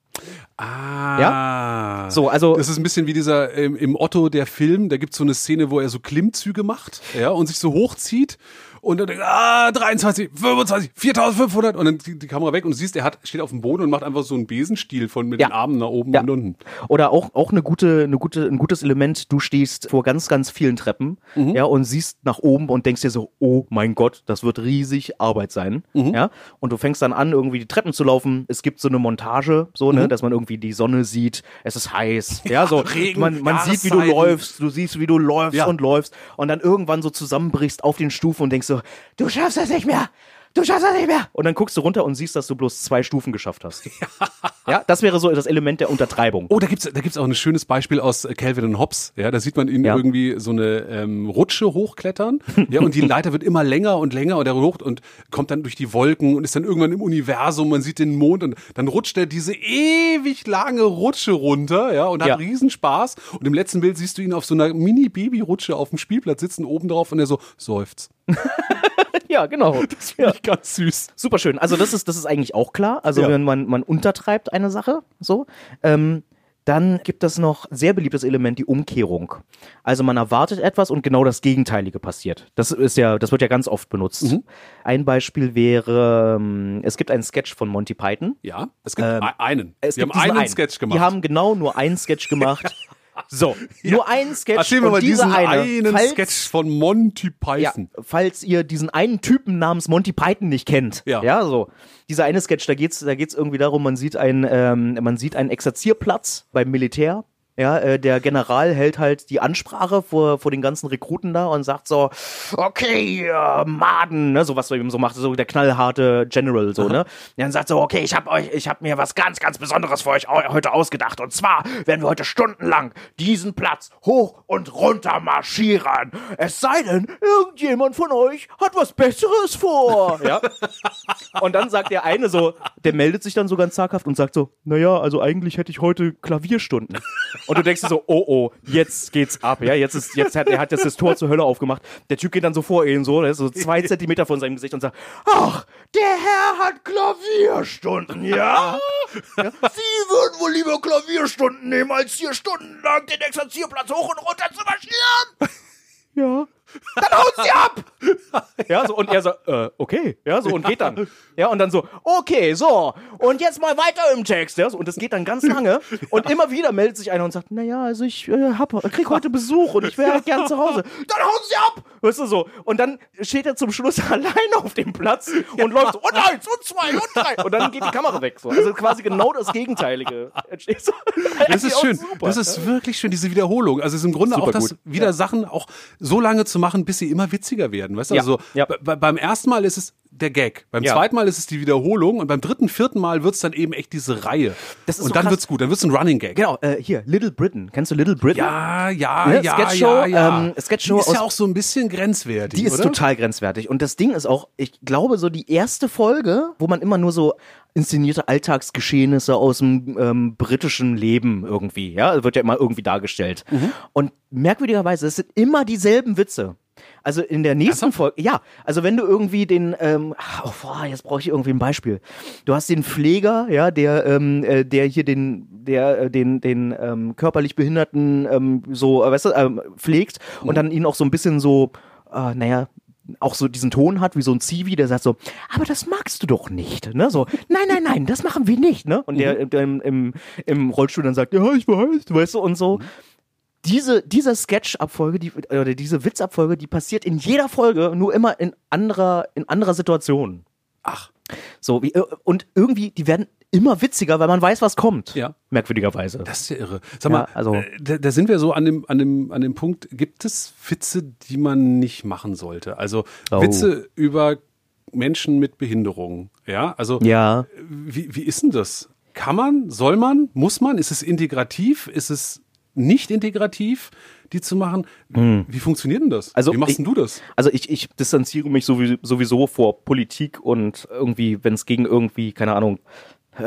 Ah.
So, also-
Das ist ein bisschen wie dieser ähm, im Otto der Film, da gibt's so eine Szene, wo er so Klimmzüge macht, ja, und sich so hochzieht und dann denkt, ah, 23, 25, 4500 und dann die, die Kamera weg und du siehst, er hat, steht auf dem Boden und macht einfach so einen Besenstiel von mit
Ja.
den Armen nach oben
Ja.
und unten.
Oder auch, auch eine gute, eine gute, ein gutes Element, du stehst vor ganz, ganz vielen Treppen,
Mhm.
ja, und siehst nach oben und denkst dir so, oh mein Gott, das wird riesig Arbeit sein,
Mhm.
ja. Und du fängst dann an, irgendwie die Treppen zu laufen. Es gibt so eine Montage, so,
Mhm.
ne, dass man irgendwie die Sonne sieht, es ist heiß, ja, so.
Regen,
man man sieht, wie du läufst, du siehst, wie du läufst
Ja.
und läufst und dann irgendwann so zusammenbrichst auf den Stufen und denkst so, du schaffst das nicht mehr. Du schaffst das nicht mehr. Und dann guckst du runter und siehst, dass du bloß zwei Stufen geschafft hast. Ja, das wäre so das Element der Untertreibung.
Oh, da gibt's da gibt's auch ein schönes Beispiel aus äh, Calvin und Hobbes. Ja, da sieht man ihn
Ja.
irgendwie so eine ähm, Rutsche hochklettern. Ja, und die Leiter wird immer länger und länger und er hoch und kommt dann durch die Wolken und ist dann irgendwann im Universum. Man sieht den Mond und dann rutscht er diese ewig lange Rutsche runter. Ja, und hat
Ja.
Riesenspaß. Und im letzten Bild siehst du ihn auf so einer Mini-Baby-Rutsche auf dem Spielplatz sitzen oben drauf und er so seufzt.
Ja, genau.
Das finde ich ganz süß.
Super schön. Also das ist, das ist eigentlich auch klar. Also
Ja.
wenn man, man untertreibt eine Sache, so. Ähm, dann gibt es noch sehr beliebtes Element, die Umkehrung. Also man erwartet etwas und genau das Gegenteilige passiert. Das ist ja, das wird ja ganz oft benutzt.
Mhm.
Ein Beispiel wäre, ähm, es gibt einen Sketch von Monty Python.
Ja, es gibt
Ähm,
e- einen.
Es
Wir haben
gibt diesen
einen Sketch gemacht.
Die haben genau nur einen Sketch gemacht. So, nur einen Sketch.
Erzähl mir mal diesen
eine,
einen
falls,
Sketch von Monty
Ja,
Python.
falls ihr diesen einen Typen namens Monty Python nicht kennt,
Ja.
ja, so dieser eine Sketch, da geht's, da geht's irgendwie darum, man sieht einen, ähm, man sieht einen Exerzierplatz beim Militär. Ja, äh, der General hält halt die Ansprache vor, vor den ganzen Rekruten da und sagt so, okay, äh, Maden, ne, so was er eben so macht, so der knallharte General, so, ne. Ja, dann sagt so, okay, ich hab euch, ich hab mir was ganz, ganz Besonderes für euch heute ausgedacht. Und zwar werden wir heute stundenlang diesen Platz hoch und runter marschieren. Es sei denn, irgendjemand von euch hat was Besseres vor. Ja. Und dann sagt der eine so, der meldet sich dann so ganz zaghaft und sagt so, naja, also eigentlich hätte ich heute Klavierstunden. Und du denkst dir so, oh oh, jetzt geht's ab, ja, jetzt ist, jetzt hat, er hat jetzt das Tor zur Hölle aufgemacht. Der Typ geht dann so vor ihn, so, ist so zwei Zentimeter von seinem Gesicht und sagt, ach, der Herr hat Klavierstunden, ja? ja? Sie würden wohl lieber Klavierstunden nehmen, als hier stundenlang den Exerzierplatz hoch und runter zu marschieren. Ja. Dann haut sie ab! Ja, so, und er so, äh, okay, ja, so, und geht dann. Ja, und dann so, okay, so, und jetzt mal weiter im Text, ja, so, und das geht dann ganz lange, und immer wieder meldet sich einer und sagt, naja, also ich äh, hab, krieg heute Besuch und ich wäre halt gern zu Hause. Dann hauen sie ab! Weißt du, so, und dann steht er zum Schluss alleine auf dem Platz und läuft so, und eins, und zwei, und drei, und dann geht die Kamera weg, so. Also quasi genau das Gegenteilige. entsteht so.
Das ist schön.
super.
Das ist wirklich schön, diese Wiederholung. Also es ist im Grunde
Super
auch das,
gut.
wieder Sachen auch so lange zu machen, bis sie immer witziger werden. Weißt du,
Ja.
also
Ja.
be- beim ersten Mal ist es der Gag, beim
Ja.
zweiten Mal ist es die Wiederholung und beim dritten, vierten Mal wird's dann eben echt diese Reihe. Und
so
dann
krass.
wird's gut, dann wird's ein Running Gag.
Genau, äh, hier, Little Britain. Kennst du Little Britain?
Ja, ja,
Ne?
ja,
Sketchshow,
ja, ja.
ähm, Sketchshow
die ist ja auch so ein bisschen grenzwertig,
Die ist
oder?
total grenzwertig. Und das Ding ist auch, ich glaube, so die erste Folge, wo man immer nur so inszenierte Alltagsgeschehnisse aus dem ähm, britischen Leben irgendwie, ja, wird ja immer irgendwie dargestellt.
Mhm.
Und merkwürdigerweise, es sind immer dieselben Witze. Also in der nächsten Folge, ja, also wenn du irgendwie den, ähm, oh, boah, jetzt brauche ich irgendwie ein Beispiel. Du hast den Pfleger, ja, der, ähm, äh, der hier den, der, äh, den, den ähm, körperlich Behinderten ähm, so, äh, weißt du, ähm, pflegt und dann ihn auch so ein bisschen so, äh, naja, auch so diesen Ton hat, wie so ein Zivi, der sagt so, aber das magst du doch nicht, ne? So, nein, nein, nein, das machen wir nicht, ne? Und der, der im, im, im Rollstuhl dann sagt, ja, ich weiß, weißt du, und so. Diese, diese Sketch-Abfolge, die, oder diese Witzabfolge, die passiert in jeder Folge, nur immer in anderer, in anderer Situation.
Ach,
So, wie, äh, und irgendwie, die werden immer witziger, weil man weiß, was kommt.
Ja.
Merkwürdigerweise.
das ist ja irre. Sag
Ja,
mal,
also-
äh, da, da sind wir so an dem, an dem, an dem Punkt, gibt es Witze, die man nicht machen sollte? Also
Oh.
Witze über Menschen mit Behinderungen. Ja, also
Ja.
wie, wie ist denn das? Kann man, soll man, muss man? Ist es integrativ? Ist es nicht integrativ, die zu machen? Wie funktioniert denn das?
Hm. Also
wie machst
ich-
denn du das?
Also ich, ich distanziere mich sowieso, sowieso vor Politik und irgendwie, wenn es gegen irgendwie, keine Ahnung, äh,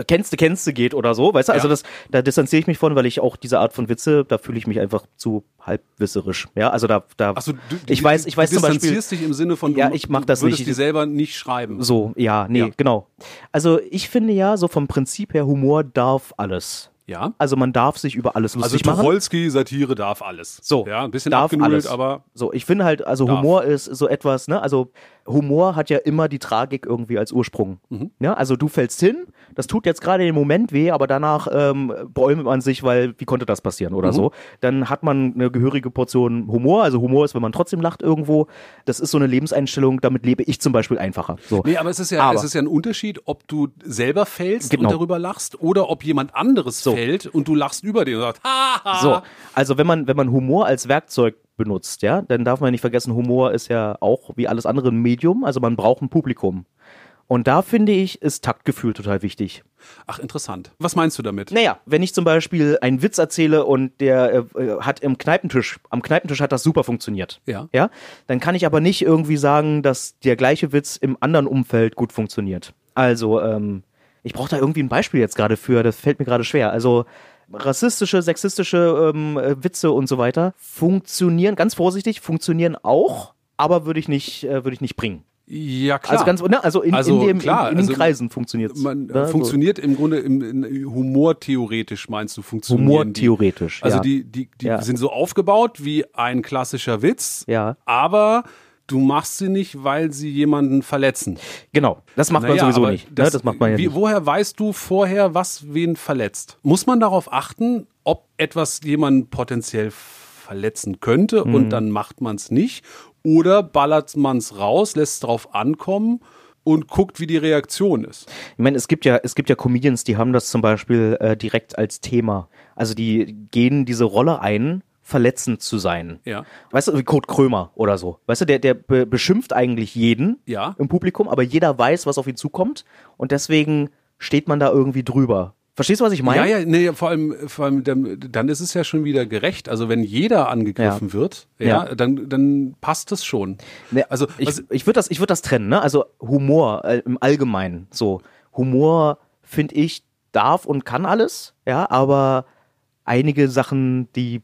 kennste, kennste geht oder so, weißt du? Also
Ja.
das, da distanziere ich mich von, weil ich auch diese Art von Witze, da fühle ich mich einfach zu halbwisserisch. Ja, also da, da,
Achso, du,
ich
du-
weiß, ich weiß
du
zum Beispiel,
distanzierst dich im Sinne von, du,
Ja, ich mach das
würdest
nicht.
dir selber nicht schreiben.
so, ja, nee,
Ja.
genau. Also ich finde ja, so vom Prinzip her, Humor darf alles.
Ja.
Also man darf sich über alles
Also
lustig machen.
Tucholsky, Satire darf alles.
So,
Ja, ein bisschen
darf
abgenudelt,
alles.
aber
So, ich finde halt, also
Darf.
Humor ist so etwas, ne? Also Humor hat ja immer die Tragik irgendwie als Ursprung.
Mhm.
Ja, also du fällst hin, das tut jetzt gerade im Moment weh, aber danach ähm, bäumt man sich, weil wie konnte das passieren oder
Mhm.
so. Dann hat man eine gehörige Portion Humor. Also Humor ist, wenn man trotzdem lacht irgendwo. Das ist so eine Lebenseinstellung, damit lebe ich zum Beispiel einfacher. So.
Nee, aber es ist ja,
Aber-
es ist ja ein Unterschied, ob du selber fällst
Genau.
und darüber lachst oder ob jemand anderes
So.
fällt und du lachst über den und sagst, ha, ha.
So, also wenn man, wenn man Humor als Werkzeug benutzt, ja, dann darf man nicht vergessen, Humor ist ja auch wie alles andere ein Medium, also man braucht ein Publikum. Und da finde ich, ist Taktgefühl total wichtig.
Ach, interessant. Was meinst du damit?
Naja, wenn ich zum Beispiel einen Witz erzähle und der äh, äh, hat im Kneipentisch, am Kneipentisch hat das super funktioniert.
Ja.
Ja, dann kann ich aber nicht irgendwie sagen, dass der gleiche Witz im anderen Umfeld gut funktioniert. Also, ähm, ich brauche da irgendwie ein Beispiel jetzt gerade für, das fällt mir gerade schwer. Also, rassistische, sexistische ähm, äh, Witze und so weiter funktionieren, ganz vorsichtig, funktionieren auch, aber würde ich nicht, äh, würde ich nicht bringen.
Ja, klar.
Also ganz, ne, also in,
Also
in, dem,
klar,
in, in den
also
Kreisen funktioniert
man äh,
ne,
funktioniert im Grunde im, in, humortheoretisch meinst du
so.
funktionieren
Humortheoretisch.
die. Also
ja.
die die die
Ja.
sind so aufgebaut wie ein klassischer Witz,
Ja.
aber du machst sie nicht, weil sie jemanden verletzen.
Genau, das macht man
Naja,
sowieso
aber
nicht. ne? Das macht man ja
wie,
nicht.
Woher weißt du vorher, was wen verletzt? Muss man darauf achten, ob etwas jemanden potenziell verletzen könnte
Mhm.
und dann macht man es nicht? Oder ballert man es raus, lässt es drauf ankommen und guckt, wie die Reaktion ist?
Ich meine, es gibt ja, es gibt ja Comedians, die haben das zum Beispiel äh, direkt als Thema. Also die gehen diese Rolle ein, verletzend zu sein.
Ja.
Weißt du, wie Kurt Krömer oder so. Weißt du, der, der be beschimpft eigentlich jeden
Ja.
im Publikum, aber jeder weiß, was auf ihn zukommt und deswegen steht man da irgendwie drüber. Verstehst du, was ich meine?
Ja, ja, nee, vor allem, vor allem dann, dann ist es ja schon wieder gerecht. Also wenn jeder angegriffen
Ja.
wird, ja,
Ja.
dann, dann passt es schon.
Ne,
Also,
ich, ich würde das, ich würde das trennen, ne? Also Humor äh, im Allgemeinen. So Humor finde ich darf und kann alles, ja, aber einige Sachen, die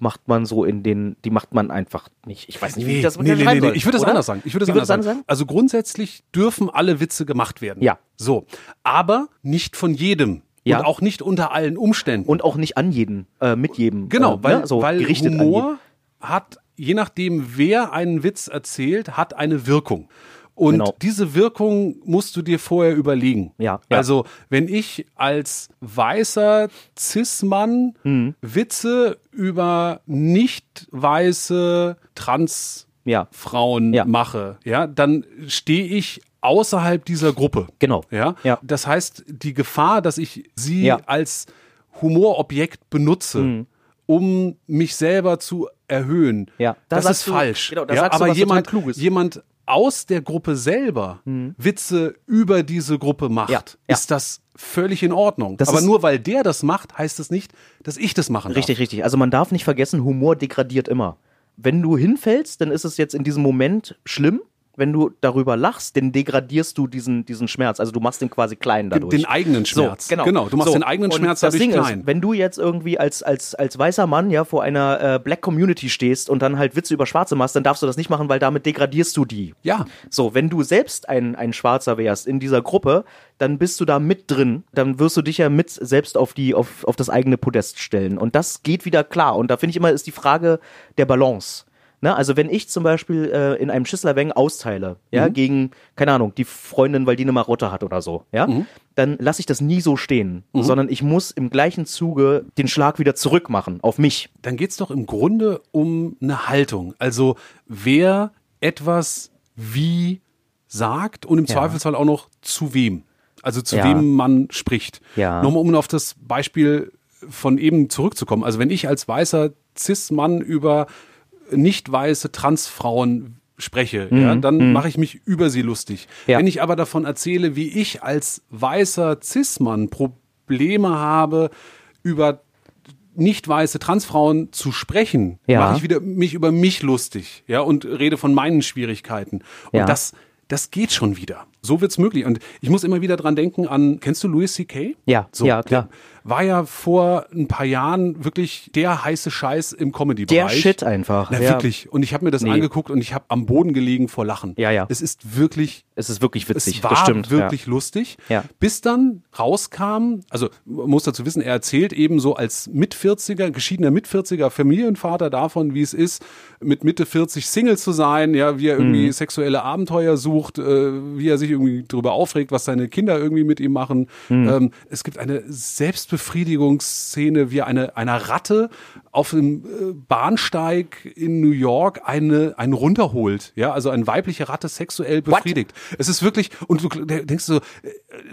macht man so in den, die macht man einfach nicht. Ich weiß nicht, wie ich das
nee, nee, nee,
soll,
Ich würde es anders sagen. Ich würde es anders
würdest
sagen. Also grundsätzlich dürfen alle Witze gemacht werden.
Ja.
So. Aber nicht von jedem.
Ja.
Und auch nicht unter allen Umständen.
Und auch nicht an jeden, äh, mit jedem.
genau,
äh,
weil,
ne? so
weil Humor hat, je nachdem, wer einen Witz erzählt, hat eine Wirkung. Und
Genau.
diese Wirkung musst du dir vorher überlegen.
Ja, ja.
Also, wenn ich als weißer Cis-Mann
Mhm.
Witze über nicht weiße Trans
Ja. Ja.
mache, ja, dann stehe ich außerhalb dieser Gruppe.
Genau.
Ja?
Ja.
Das heißt, die Gefahr, dass ich sie
Ja. Mhm.
als Humorobjekt benutze, um mich selber zu erhöhen,
Ja. Da
das ist
du-
falsch.
genau, da
ja, aber jemand.
Mhm.
jemand aus der Gruppe selber Witze über diese Gruppe macht,
Ja. Ja.
ist das völlig in Ordnung.
Das
aber nur weil der das macht, heißt es nicht, dass ich das machen
Richtig, richtig. Also man darf nicht vergessen, Humor degradiert immer. Wenn du hinfällst, dann ist es jetzt in diesem Moment schlimm. Wenn du darüber lachst, dann degradierst du diesen, diesen Schmerz. Also du machst den quasi klein dadurch.
Den eigenen Schmerz.
So, genau.
genau. Du machst
So,
den eigenen Schmerz dadurch
Ding
klein.
Ist, wenn du jetzt irgendwie als, als, als weißer Mann ja vor einer äh, Black Community stehst und dann halt Witze über Schwarze machst, dann darfst du das nicht machen, weil damit degradierst du die.
ja.
So, wenn du selbst ein, ein Schwarzer wärst in dieser Gruppe, dann bist du da mit drin. Dann wirst du dich ja mit selbst auf die, auf, auf das eigene Podest stellen. Und das geht wieder klar. Und da finde ich immer, ist die Frage der Balance. Ne? Also wenn ich zum Beispiel äh, in einem Schisslerweng austeile, ja, gegen, keine Ahnung, die Freundin, weil die eine Marotte hat oder so, ja, dann lasse ich das nie so stehen, sondern ich muss im gleichen Zuge den Schlag wieder zurückmachen auf mich.
dann geht's doch im Grunde um eine Haltung. Also wer etwas wie sagt und im Zweifelsfall auch noch zu wem. Also zu
Ja.
wem man spricht.
Ja.
Nochmal, um auf das Beispiel von eben zurückzukommen. Also wenn ich als weißer Cis-Mann über nicht weiße Transfrauen spreche, ja, dann mache ich mich über sie lustig.
Ja.
Wenn ich aber davon erzähle, wie ich als weißer Cis-Mann Probleme habe, über nicht weiße Transfrauen zu sprechen,
Ja.
mache ich wieder mich über mich lustig, ja, und rede von meinen Schwierigkeiten. Und
Ja.
das, das geht schon wieder. So wird's möglich. Und ich muss immer wieder dran denken an, kennst du Louis C.K.?
Ja,
so,
ja, klar.
Der war ja vor ein paar Jahren wirklich der heiße Scheiß im Comedy-Bereich.
Der Shit einfach.
Na,
ja.
wirklich. Und ich habe mir das
Nee.
angeguckt und ich habe am Boden gelegen vor Lachen.
Ja, ja.
Es ist wirklich
Es ist wirklich witzig.
es war
das stimmt.
wirklich lustig.
Ja.
Bis dann rauskam, also man muss dazu wissen, er erzählt eben so als Mit-40er, geschiedener Mit-40er Familienvater davon, wie es ist, mit Mitte 40 Single zu sein, ja, wie er irgendwie
Mhm.
sexuelle Abenteuer sucht, äh, wie er sich irgendwie darüber aufregt, was seine Kinder irgendwie mit ihm machen.
Mhm.
Ähm, es gibt eine Selbstbefriedigungsszene, wie eine einer Ratte auf dem äh, Bahnsteig in New York eine einen runterholt, ja, also eine weibliche Ratte sexuell befriedigt. Es ist wirklich und du denkst so, äh,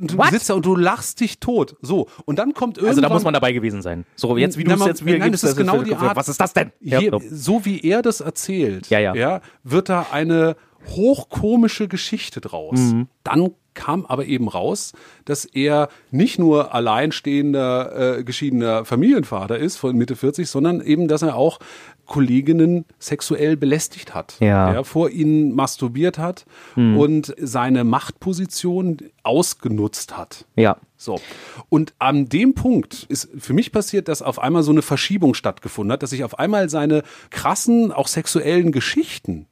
du
What?
sitzt da und du lachst dich tot. So und dann kommt irgendwann
Also da muss man dabei gewesen sein. So, jetzt wie du es jetzt wieder
nein, das ist genau die Art.
Was ist das denn? Ja,
Hier,
so.
wie er das erzählt,
Ja, ja.
wird da eine hochkomische Geschichte draus.
Mhm.
Dann kam aber eben raus, dass er nicht nur alleinstehender, äh, geschiedener Familienvater ist von Mitte 40, sondern eben, dass er auch Kolleginnen sexuell belästigt hat.
Ja.
Er vor ihnen masturbiert hat
Mhm.
und seine Machtposition ausgenutzt hat.
ja.
So. Und an dem Punkt ist für mich passiert, dass auf einmal so eine Verschiebung stattgefunden hat, dass ich auf einmal seine krassen, auch sexuellen Geschichten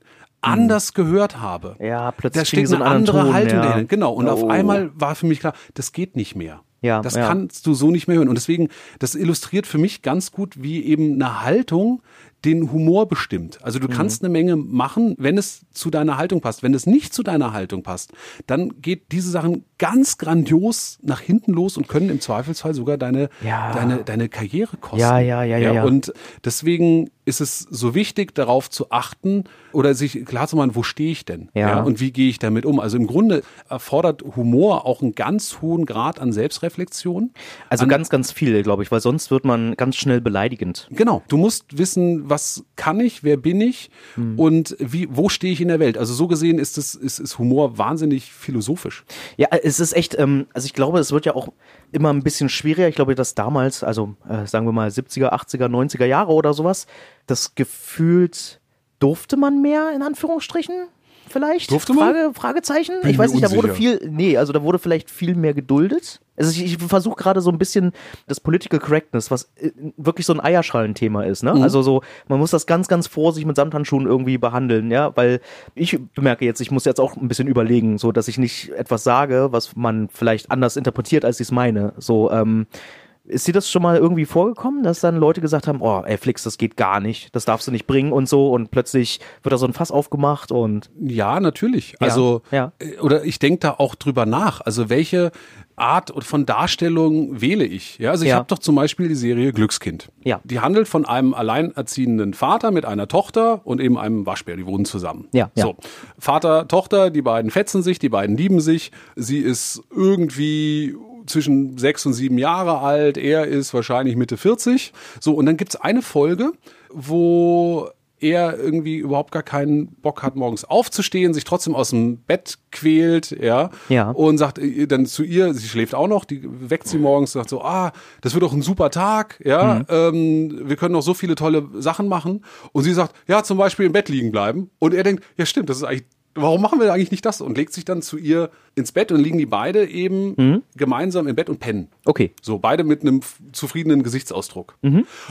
anders gehört habe.
Mhm. Ja, plötzlich
Da steht
so
eine andere
Ton,
Haltung
ja.
dahinter. Genau. Und auf
Oh.
einmal war für mich klar, das geht nicht mehr.
Ja,
das
ja.
kannst du so nicht mehr hören. Und deswegen, das illustriert für mich ganz gut, wie eben eine Haltung den Humor bestimmt. Also
Mhm.
du kannst eine Menge machen, wenn es zu deiner Haltung passt. Wenn es nicht zu deiner Haltung passt, dann geht diese Sachen ganz grandios nach hinten los und können im Zweifelsfall sogar deine,
Ja.
deine, deine Karriere kosten.
Ja, ja, ja, ja, ja.
Und deswegen ist es so wichtig, darauf zu achten oder sich klar zu machen, wo stehe ich denn?
Ja.
und wie gehe ich damit um? Also im Grunde erfordert Humor auch einen ganz hohen Grad an Selbstreflexion.
Also ganz, ganz viel, glaube ich, weil sonst wird man ganz schnell beleidigend.
Genau. Du musst wissen, was kann ich, wer bin ich
Hm.
und wie, wo stehe ich in der Welt. Also so gesehen ist es, ist, ist Humor wahnsinnig philosophisch.
Ja, es ist echt, ähm, also ich glaube, es wird ja auch immer ein bisschen schwieriger. Ich glaube, dass damals, also äh, sagen wir mal 70er, 80er, 90er Jahre oder sowas, das gefühlt durfte man mehr, in Anführungsstrichen? Vielleicht?
Durfte man?
Frage, Fragezeichen?
Bin
ich weiß nicht, da wurde
unsicher.
viel, nee, also da wurde vielleicht viel mehr geduldet. Also ich, ich versuche gerade so ein bisschen das Political Correctness, was äh, wirklich so ein Eierschalenthema ist,
Mhm.
ne? Also so, man muss das ganz, ganz vorsichtig mit Samthandschuhen irgendwie behandeln, ja, weil ich bemerke jetzt, ich muss jetzt auch ein bisschen überlegen, so, dass ich nicht etwas sage, was man vielleicht anders interpretiert, als ich es meine. So, ähm, ist dir das schon mal irgendwie vorgekommen, dass dann Leute gesagt haben, oh, ey, Flix, das geht gar nicht, das darfst du nicht bringen und so und plötzlich wird da so ein Fass aufgemacht und
Ja, natürlich. Also,
ja.
äh, oder ich denke da auch drüber nach. Also, welche Art von Darstellung wähle ich? Ja, also ich
Ja.
habe doch zum Beispiel die Serie Glückskind.
Ja.
Die handelt von einem alleinerziehenden Vater mit einer Tochter und eben einem Waschbär. Die wohnen zusammen.
Ja, ja.
So. Vater, Tochter, die beiden fetzen sich, die beiden lieben sich. Sie ist irgendwie zwischen sechs und sieben Jahre alt. Er ist wahrscheinlich Mitte 40. So, und dann gibt's eine Folge, wo er irgendwie überhaupt gar keinen Bock hat, morgens aufzustehen, sich trotzdem aus dem Bett quält, ja,
Ja.
und sagt äh, dann zu ihr, sie schläft auch noch, die weckt sie morgens, sagt so, ah, das wird doch ein super Tag, ja, ähm, wir können noch so viele tolle Sachen machen, und sie sagt, ja, zum Beispiel im Bett liegen bleiben, und er denkt, ja, stimmt, das ist eigentlich Warum machen wir eigentlich nicht das? Und legt sich dann zu ihr ins Bett und liegen die beide eben gemeinsam im Bett und pennen.
okay.
So, beide mit einem zufriedenen Gesichtsausdruck.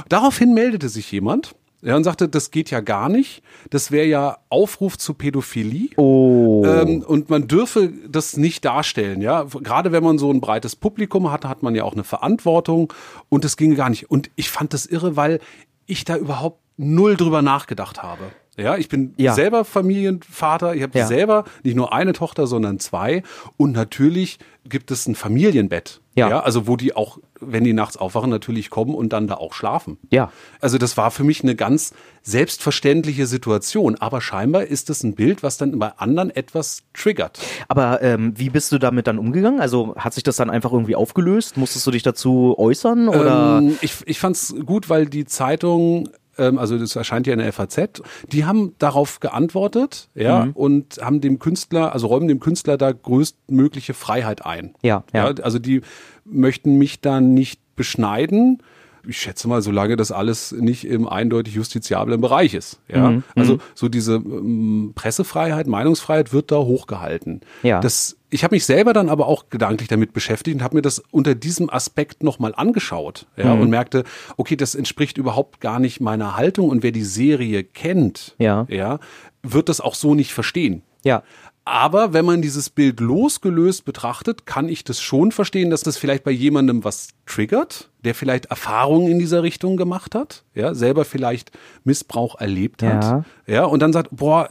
Daraufhin meldete sich jemand ja, und sagte, das geht ja gar nicht. Das wäre ja Aufruf zu Pädophilie.
Oh.
Ähm, und man dürfe das nicht darstellen, ja. Gerade wenn man so ein breites Publikum hat, hat man ja auch eine Verantwortung und das ginge gar nicht. Und ich fand das irre, weil ich da überhaupt null drüber nachgedacht habe. Ja, ich bin
Ja.
selber Familienvater. Ich habe
Ja.
selber nicht nur eine Tochter, sondern zwei. Und natürlich gibt es ein Familienbett.
Ja.
also wo die auch, wenn die nachts aufwachen, natürlich kommen und dann da auch schlafen.
Ja.
Also das war für mich eine ganz selbstverständliche Situation. Aber scheinbar ist es ein Bild, was dann bei anderen etwas triggert.
Aber ähm, wie bist du damit dann umgegangen? Also hat sich das dann einfach irgendwie aufgelöst? Musstest du dich dazu äußern oder?
Ähm, ich ich fand es gut, weil die Zeitung ähm, also das erscheint ja in der FAZ, die haben darauf geantwortet, ja, und haben dem Künstler, also räumen dem Künstler da größtmögliche Freiheit ein.
Ja, ja.
also die möchten mich da nicht beschneiden. Ich schätze mal, solange das alles nicht im eindeutig justiziablen Bereich ist. Ja,
Mhm,
also so diese ähm, Pressefreiheit, Meinungsfreiheit wird da hochgehalten.
Ja.
Das, ich habe mich selber dann aber auch gedanklich damit beschäftigt und habe mir das unter diesem Aspekt nochmal angeschaut. Ja,
Mhm.
und merkte, okay, das entspricht überhaupt gar nicht meiner Haltung und wer die Serie kennt,
Ja.
ja, wird das auch so nicht verstehen.
Ja.
Aber wenn man dieses Bild losgelöst betrachtet, kann ich das schon verstehen, dass das vielleicht bei jemandem was triggert, der vielleicht Erfahrungen in dieser Richtung gemacht hat, ja, selber vielleicht Missbrauch erlebt hat,
Ja.
ja, und dann sagt, boah,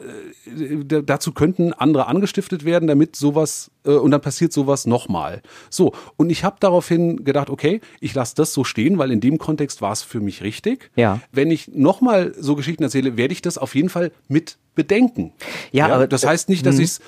äh, dazu könnten andere angestiftet werden, damit sowas äh, und dann passiert sowas nochmal. So, und ich habe daraufhin gedacht, okay, ich lasse das so stehen, weil in dem Kontext war es für mich richtig.
Ja.
Wenn ich nochmal so Geschichten erzähle, werde ich das auf jeden Fall mit bedenken.
Ja, aber-
das heißt nicht, dass ich es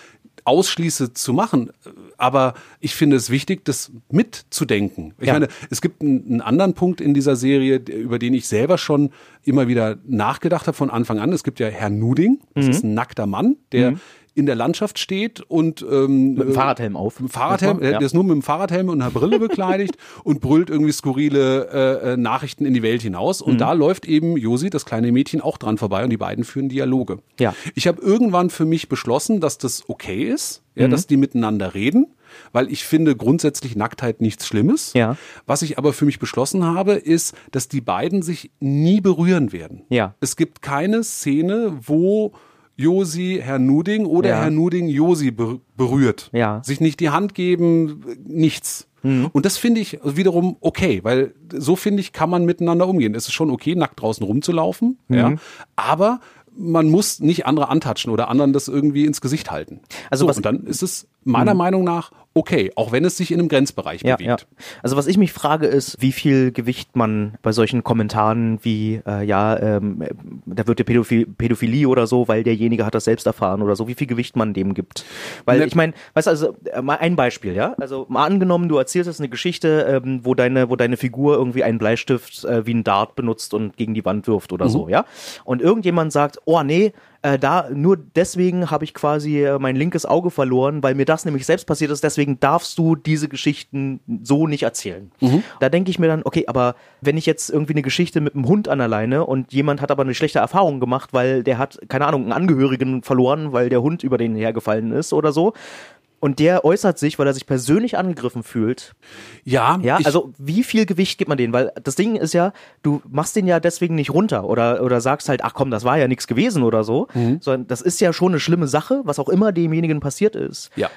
ausschließe zu machen, aber ich finde es wichtig, das mitzudenken. Ich
Ja.
meine, es gibt einen, anderen Punkt in dieser Serie, über den ich selber schon immer wieder nachgedacht habe von Anfang an. Es gibt ja Herrn Nuding, das ist ein nackter Mann, der in der Landschaft steht und ähm,
Mit dem Fahrradhelm auf.
mit dem Fahrradhelm,
Ja.
der ist nur mit dem Fahrradhelm und einer Brille bekleidigt und brüllt irgendwie skurrile äh, äh, Nachrichten in die Welt hinaus. Und da läuft eben Josi, das kleine Mädchen, auch dran vorbei und die beiden führen Dialoge.
Ja.
Ich habe irgendwann für mich beschlossen, dass das okay ist,
Mhm.
ja, dass die miteinander reden, weil ich finde grundsätzlich Nacktheit nichts Schlimmes.
Ja.
Was ich aber für mich beschlossen habe, ist, dass die beiden sich nie berühren werden.
Ja.
Es gibt keine Szene, wo Josi Herr Nuding oder
Ja.
Herr Nuding Josi ber berührt.
Ja. Mhm.
Sich nicht die Hand geben, nichts. Und das finde ich wiederum okay, weil so finde ich, kann man miteinander umgehen. Es ist schon okay, nackt draußen rumzulaufen,
Mhm.
ja, aber man muss nicht andere antatschen oder anderen das irgendwie ins Gesicht halten.
Also
so,
was-
und dann ist es meiner Meinung nach okay, auch wenn es sich in einem Grenzbereich
Ja,
bewegt.
ja. Also was ich mich frage ist, wie viel Gewicht man bei solchen Kommentaren wie, äh, ja, ähm, äh, da wird der Pädophil Pädophilie oder so, weil derjenige hat das selbst erfahren oder so, wie viel Gewicht man dem gibt. Weil
Ne-
ich meine, weißt du, also äh, mal ein Beispiel, ja? Also mal angenommen, du erzählst jetzt eine Geschichte, ähm, wo deine, wo deine Figur irgendwie einen Bleistift äh, wie ein Dart benutzt und gegen die Wand wirft oder so, ja? Und irgendjemand sagt, oh nee, äh, da nur deswegen habe ich quasi äh, mein linkes Auge verloren, weil mir das nämlich selbst passiert ist, deswegen darfst du diese Geschichten so nicht erzählen. Da denke ich mir dann, okay, aber wenn ich jetzt irgendwie eine Geschichte mit einem Hund an der Leine und jemand hat aber eine schlechte Erfahrung gemacht, weil der hat, keine Ahnung, einen Angehörigen verloren, weil der Hund über den hergefallen ist oder so. Und der äußert sich, weil er sich persönlich angegriffen fühlt.
Ja,
Ja, also wie viel Gewicht gibt man denen? Weil das Ding ist ja, du machst den ja deswegen nicht runter oder, oder sagst halt, ach komm, das war ja nichts gewesen oder so.
Mhm.
Sondern das ist ja schon eine schlimme Sache, was auch immer demjenigen passiert ist.
ja.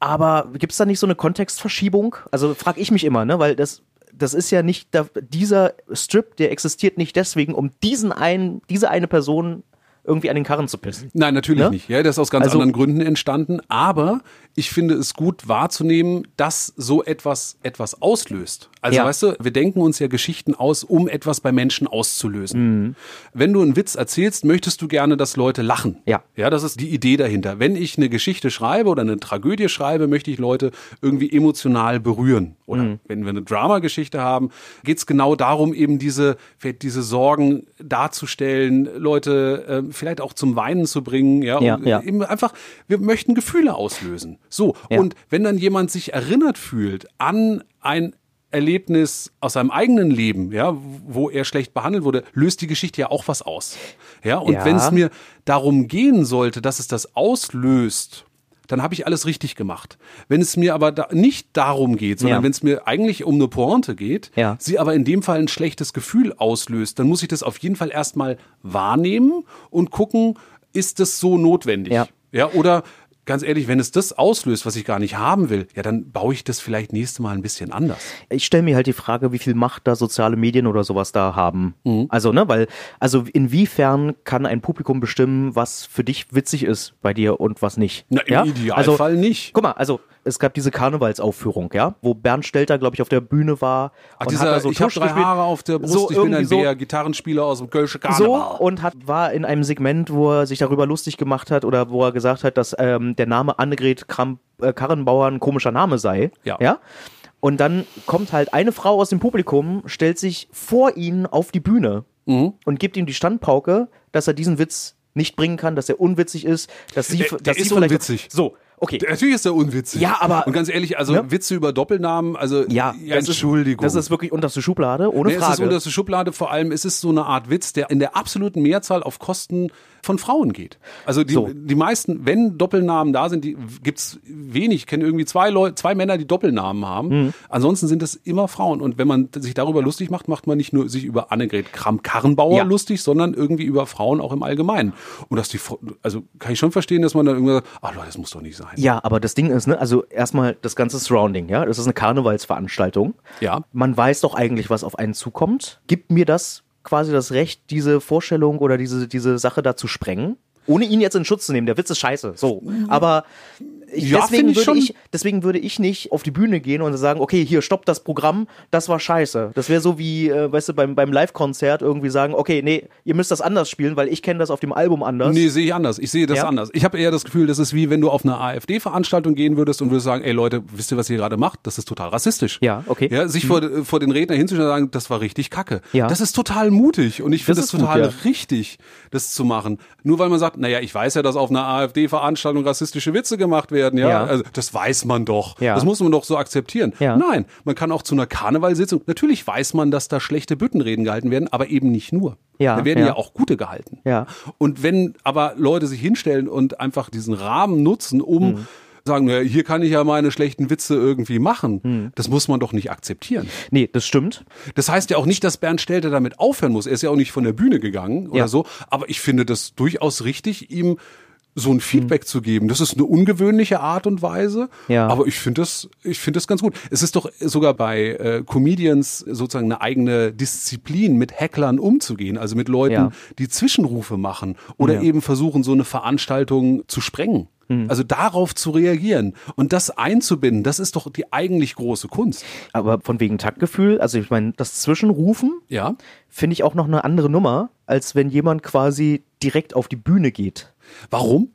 Aber gibt's da nicht so eine Kontextverschiebung? Also frage ich mich immer, ne? Weil das, das ist ja nicht, dieser Strip, der existiert nicht deswegen, um diesen einen, diese eine Person irgendwie an den Karren zu pissen.
Nein, natürlich
Ne?
nicht. Ja, das ist aus ganz
Also-
anderen Gründen entstanden. Aber ich finde es gut wahrzunehmen, dass so etwas etwas auslöst. Also
Ja.
weißt du, wir denken uns ja Geschichten aus, um etwas bei Menschen auszulösen.
Mhm.
Wenn du einen Witz erzählst, möchtest du gerne, dass Leute lachen.
Ja.
Ja, das ist die Idee dahinter. Wenn ich eine Geschichte schreibe oder eine Tragödie schreibe, möchte ich Leute irgendwie emotional berühren. Oder
Mhm.
wenn wir eine Drama-Geschichte haben, geht es genau darum, eben diese, diese Sorgen darzustellen, Leute äh, vielleicht auch zum Weinen zu bringen. Ja,
Ja, ja.
eben einfach, wir möchten Gefühle auslösen. So,
Ja.
und wenn dann jemand sich erinnert fühlt an ein Erlebnis aus seinem eigenen Leben, ja, wo er schlecht behandelt wurde, löst die Geschichte ja auch was aus. Ja, und
Ja.
wenn es mir darum gehen sollte, dass es das auslöst, dann habe ich alles richtig gemacht. Wenn es mir aber da nicht darum geht, sondern
Ja.
wenn es mir eigentlich um eine Pointe geht,
Ja.
sie aber in dem Fall ein schlechtes Gefühl auslöst, dann muss ich das auf jeden Fall erstmal wahrnehmen und gucken, ist das so notwendig?
Ja.
Ja, oder ganz ehrlich, wenn es das auslöst, was ich gar nicht haben will, ja, dann baue ich das vielleicht nächste Mal ein bisschen anders.
ich stelle mir halt die Frage, wie viel Macht da soziale Medien oder sowas da haben.
Mhm.
Also, ne, weil, also inwiefern kann ein Publikum bestimmen, was für dich witzig ist bei dir und was nicht?
Na, im
ja?
Idealfall
also,
nicht.
Guck mal, also es gab diese Karnevalsaufführung, ja, wo Bernd Stelter, glaube ich, auf der Bühne war.
Ach,
und
dieser,
hat da so
ich habe drei
gespielt.
Haare auf der Brust,
So
ich bin ein
irgendwie so.
Bär, Gitarrenspieler aus dem Kölsche
So
Karneval.
und hat war in einem Segment, wo er sich darüber lustig gemacht hat oder wo er gesagt hat, dass ähm, der Name Annegret Kramp, äh, Karrenbauer ein komischer Name sei.
Ja.
ja. Und dann kommt halt eine Frau aus dem Publikum, stellt sich vor ihn auf die Bühne und gibt ihm die Standpauke, dass er diesen Witz nicht bringen kann, dass er unwitzig ist, dass sie,
Der-
dass
der
sie
ist
vielleicht
unwitzig.
So, okay.
Natürlich ist er unwitzig.
Ja, aber-
Und ganz ehrlich, also
Ne?
Witze über Doppelnamen, also
ja, das
Entschuldigung.
Ist, das ist wirklich unterste Schublade, ohne
Nee, es ist
Frage.
unterste Schublade, vor allem es ist so eine Art Witz, der in der absoluten Mehrzahl auf Kosten von Frauen geht. Also die,
So.
die meisten, wenn Doppelnamen da sind, die gibt's wenig. Ich kenne irgendwie zwei Leute, zwei Männer, die Doppelnamen haben.
Mhm.
Ansonsten sind es immer Frauen. Und wenn man sich darüber lustig macht, macht man nicht nur sich über Annegret Kramp-Karrenbauer
Ja.
lustig, sondern irgendwie über Frauen auch im Allgemeinen. Und dass die, also kann ich schon verstehen, dass man dann irgendwie sagt, ach Leute, das muss doch nicht sein.
Ja, aber das Ding ist, ne, also erstmal das ganze Surrounding, ja, das ist eine Karnevalsveranstaltung.
Ja.
Man weiß doch eigentlich, was auf einen zukommt. Gibt mir das quasi das Recht, diese Vorstellung oder diese, diese Sache da zu sprengen? Ohne ihn jetzt in Schutz zu nehmen. Der Witz ist scheiße. So. Aber ich,
Ja,
deswegen,
ich
würde
schon.
ich, deswegen würde ich nicht auf die Bühne gehen und sagen, okay, hier, stopp das Programm, das war scheiße. Das wäre so wie, äh, weißt du, beim, beim Live-Konzert irgendwie sagen, okay, nee, ihr müsst das anders spielen, weil ich kenne das auf dem Album anders.
Nee, sehe ich anders. Ich sehe das
Ja?
anders. Ich habe eher das Gefühl, das ist wie wenn du auf einer AfD-Veranstaltung gehen würdest und würdest sagen, ey Leute, wisst ihr, was ihr gerade macht? Das ist total rassistisch.
Ja, okay.
Ja, sich vor, vor den Redner hinzustellen und sagen, das war richtig kacke.
Ja.
Das ist total mutig und ich finde es
ist gut,
total
ja.
richtig, das zu machen. Nur weil man sagt, naja, ich weiß ja, dass auf einer AfD-Veranstaltung rassistische Witze gemacht werden. Ja,
Ja.
also das weiß man doch.
Ja.
Das muss man doch so akzeptieren.
Ja.
Nein, man kann auch zu einer Karnevalsitzung, natürlich weiß man, dass da schlechte Büttenreden gehalten werden, aber eben nicht nur.
Ja,
Da werden ja,
ja.
auch gute gehalten.
Ja.
Und wenn aber Leute sich hinstellen und einfach diesen Rahmen nutzen, um
Hm.
sagen, naja, hier kann ich ja meine schlechten Witze irgendwie machen,
Hm.
das muss man doch nicht akzeptieren.
Nee, das stimmt.
Das heißt ja auch nicht, dass Bernd Stelter damit aufhören muss. Er ist ja auch nicht von der Bühne gegangen oder
Ja.
so. Aber ich finde das durchaus richtig, ihm so ein Feedback zu geben. Das ist eine ungewöhnliche Art und Weise.
Ja.
Aber ich finde das, ich finde das ganz gut. Es ist doch sogar bei äh, Comedians sozusagen eine eigene Disziplin, mit Hacklern umzugehen. Also mit Leuten,
Ja.
die Zwischenrufe machen oder
Ja.
eben versuchen, so eine Veranstaltung zu sprengen.
Hm.
Also darauf zu reagieren und das einzubinden, das ist doch die eigentlich große Kunst.
Aber von wegen Taktgefühl, also ich meine, das Zwischenrufen
Ja.
finde ich auch noch eine andere Nummer, als wenn jemand quasi direkt auf die Bühne geht.
Warum?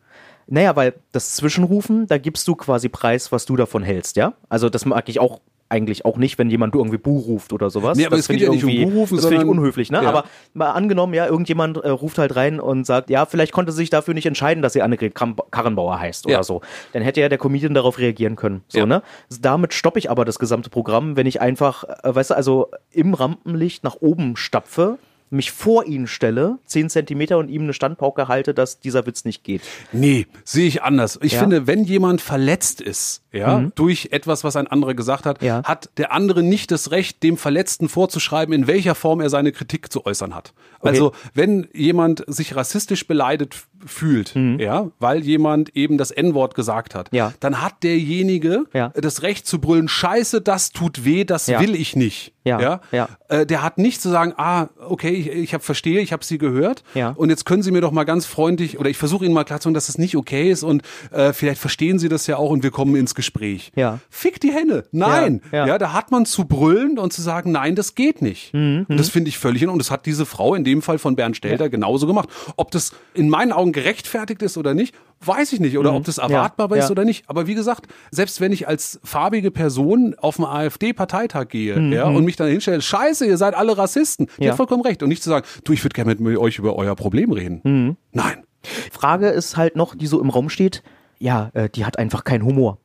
Naja, weil das Zwischenrufen, da gibst du quasi Preis, was du davon hältst, ja? Also das mag ich auch eigentlich auch nicht, wenn jemand irgendwie Bu ruft oder sowas.
Nee, aber
das
es geht ja
ich
nicht um Bu rufen,
Das finde ich unhöflich, ne?
Ja.
Aber mal angenommen, ja, irgendjemand äh, ruft halt rein und sagt, ja, vielleicht konnte sie sich dafür nicht entscheiden, dass sie Annegret Karrenbauer heißt oder
Ja.
so. Dann hätte ja der Comedian darauf reagieren können. So,
Ja.
ne? Damit stoppe ich aber das gesamte Programm, wenn ich einfach, äh, weißt du, also im Rampenlicht nach oben stapfe, mich vor ihn stelle, 10 Zentimeter und ihm eine Standpauke halte, dass dieser Witz nicht geht.
Nee, sehe ich anders. Ich
Ja?
finde, wenn jemand verletzt ist, ja, durch etwas, was ein anderer gesagt hat,
Ja.
hat der andere nicht das Recht, dem Verletzten vorzuschreiben, in welcher Form er seine Kritik zu äußern hat. Also, wenn jemand sich rassistisch beleidigt fühlt, ja, weil jemand eben das N-Wort gesagt hat,
Ja.
dann hat derjenige
Ja.
das Recht zu brüllen, scheiße, das tut weh, das
Ja.
will ich nicht.
Ja,
Ja,
ja.
Äh, der hat nicht zu sagen, ah, okay, ich, ich hab, verstehe, ich habe sie gehört
Ja.
und jetzt können Sie mir doch mal ganz freundlich oder ich versuche Ihnen mal klarzumachen, dass das nicht okay ist und äh, vielleicht verstehen Sie das ja auch und wir kommen ins Gespräch.
Ja.
Fick die Hände. Nein.
Ja,
Ja,
ja.
da hat man zu brüllen und zu sagen, nein, das geht nicht.
Mhm,
Und das finde ich völlig in und das hat diese Frau in dem Fall von Bernd Stelter genauso gemacht. Ob das in meinen Augen gerechtfertigt ist oder nicht, weiß ich nicht. Oder ob das erwartbar
Mhm. Ja,
ist
ja.
oder nicht. Aber wie gesagt, selbst wenn ich als farbige Person auf einen AfD-Parteitag gehe ja, und mich dann hinstelle, scheiße, ihr seid alle Rassisten, die
Mhm, Ja.
hat vollkommen recht. Und nicht zu sagen, du, ich würde gerne mit euch über euer Problem reden.
Mhm.
Nein.
Frage ist halt noch, die so im Raum steht, ja, äh, die hat einfach keinen Humor.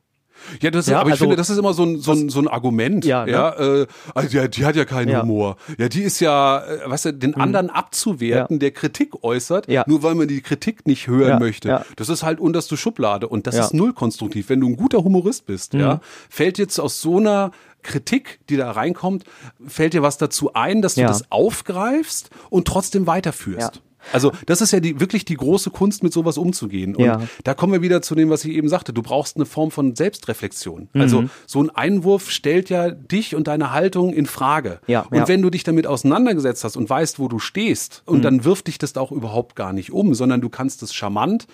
Ja, das ist,
Ja,
aber ich
also-
finde, das ist immer so ein, so ein, so ein Argument.
Ja, ne?
ja, äh, also ja, die hat ja keinen
Ja.
Humor. Ja, die ist ja, äh, weißt du, den anderen abzuwerten,
Ja.
der Kritik äußert,
Ja.
nur weil man die Kritik nicht hören möchte.
ja.
Das ist halt unterste Schublade und das.
Mhm.
ist null konstruktiv. Wenn du ein guter Humorist bist, ja, fällt jetzt aus so einer Kritik, die da reinkommt, fällt dir was dazu ein, dass du das aufgreifst und trotzdem weiterführst. Also das ist ja die, wirklich die große Kunst, mit sowas umzugehen. Und
Ja.
da kommen wir wieder zu dem, was ich eben sagte. Du brauchst eine Form von Selbstreflexion.
Mhm.
Also so ein Einwurf stellt ja dich und deine Haltung in Frage.
Ja,
und
ja.
wenn du dich damit auseinandergesetzt hast und weißt, wo du stehst, und
Mhm.
dann wirft dich das da auch überhaupt gar nicht um, sondern du kannst es charmant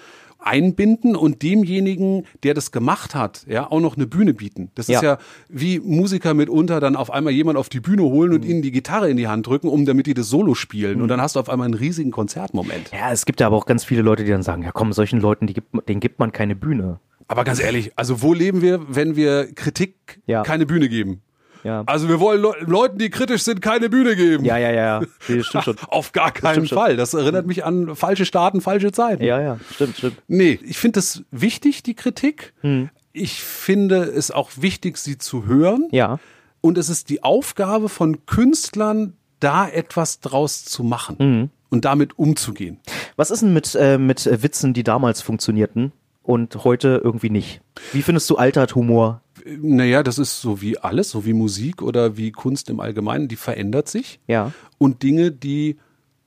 einbinden und demjenigen, der das gemacht hat, ja, auch noch eine Bühne bieten. Das ist
Ja.
ja wie Musiker mitunter dann auf einmal jemand auf die Bühne holen
Mhm.
und ihnen die Gitarre in die Hand drücken, um damit die das Solo spielen. Und dann hast du auf einmal einen riesigen Konzertmoment.
Ja, es gibt ja aber auch ganz viele Leute, die dann sagen, ja komm, solchen Leuten, die gibt, denen gibt man keine Bühne.
Aber ganz ehrlich, also wo leben wir, wenn wir Kritik
Ja.
keine Bühne geben?
Ja.
Also wir wollen Le Leuten, die kritisch sind, keine Bühne geben.
Ja, ja, ja, ja. Nee, stimmt schon.
Auf gar keinen
schon.
Fall. Das erinnert mich an falsche Staaten, falsche Zeiten.
Ja, ja, stimmt, stimmt.
Nee, ich finde es wichtig, die Kritik.
Hm.
Ich finde es auch wichtig, sie zu hören.
Ja.
Und es ist die Aufgabe von Künstlern, da etwas draus zu machen
Hm.
und damit umzugehen.
Was ist denn mit, äh, mit Witzen, die damals funktionierten und heute irgendwie nicht? Wie findest du altert Humor?
Naja, das ist so wie alles, so wie Musik oder wie Kunst im Allgemeinen, die verändert sich.
Ja.
Und Dinge, die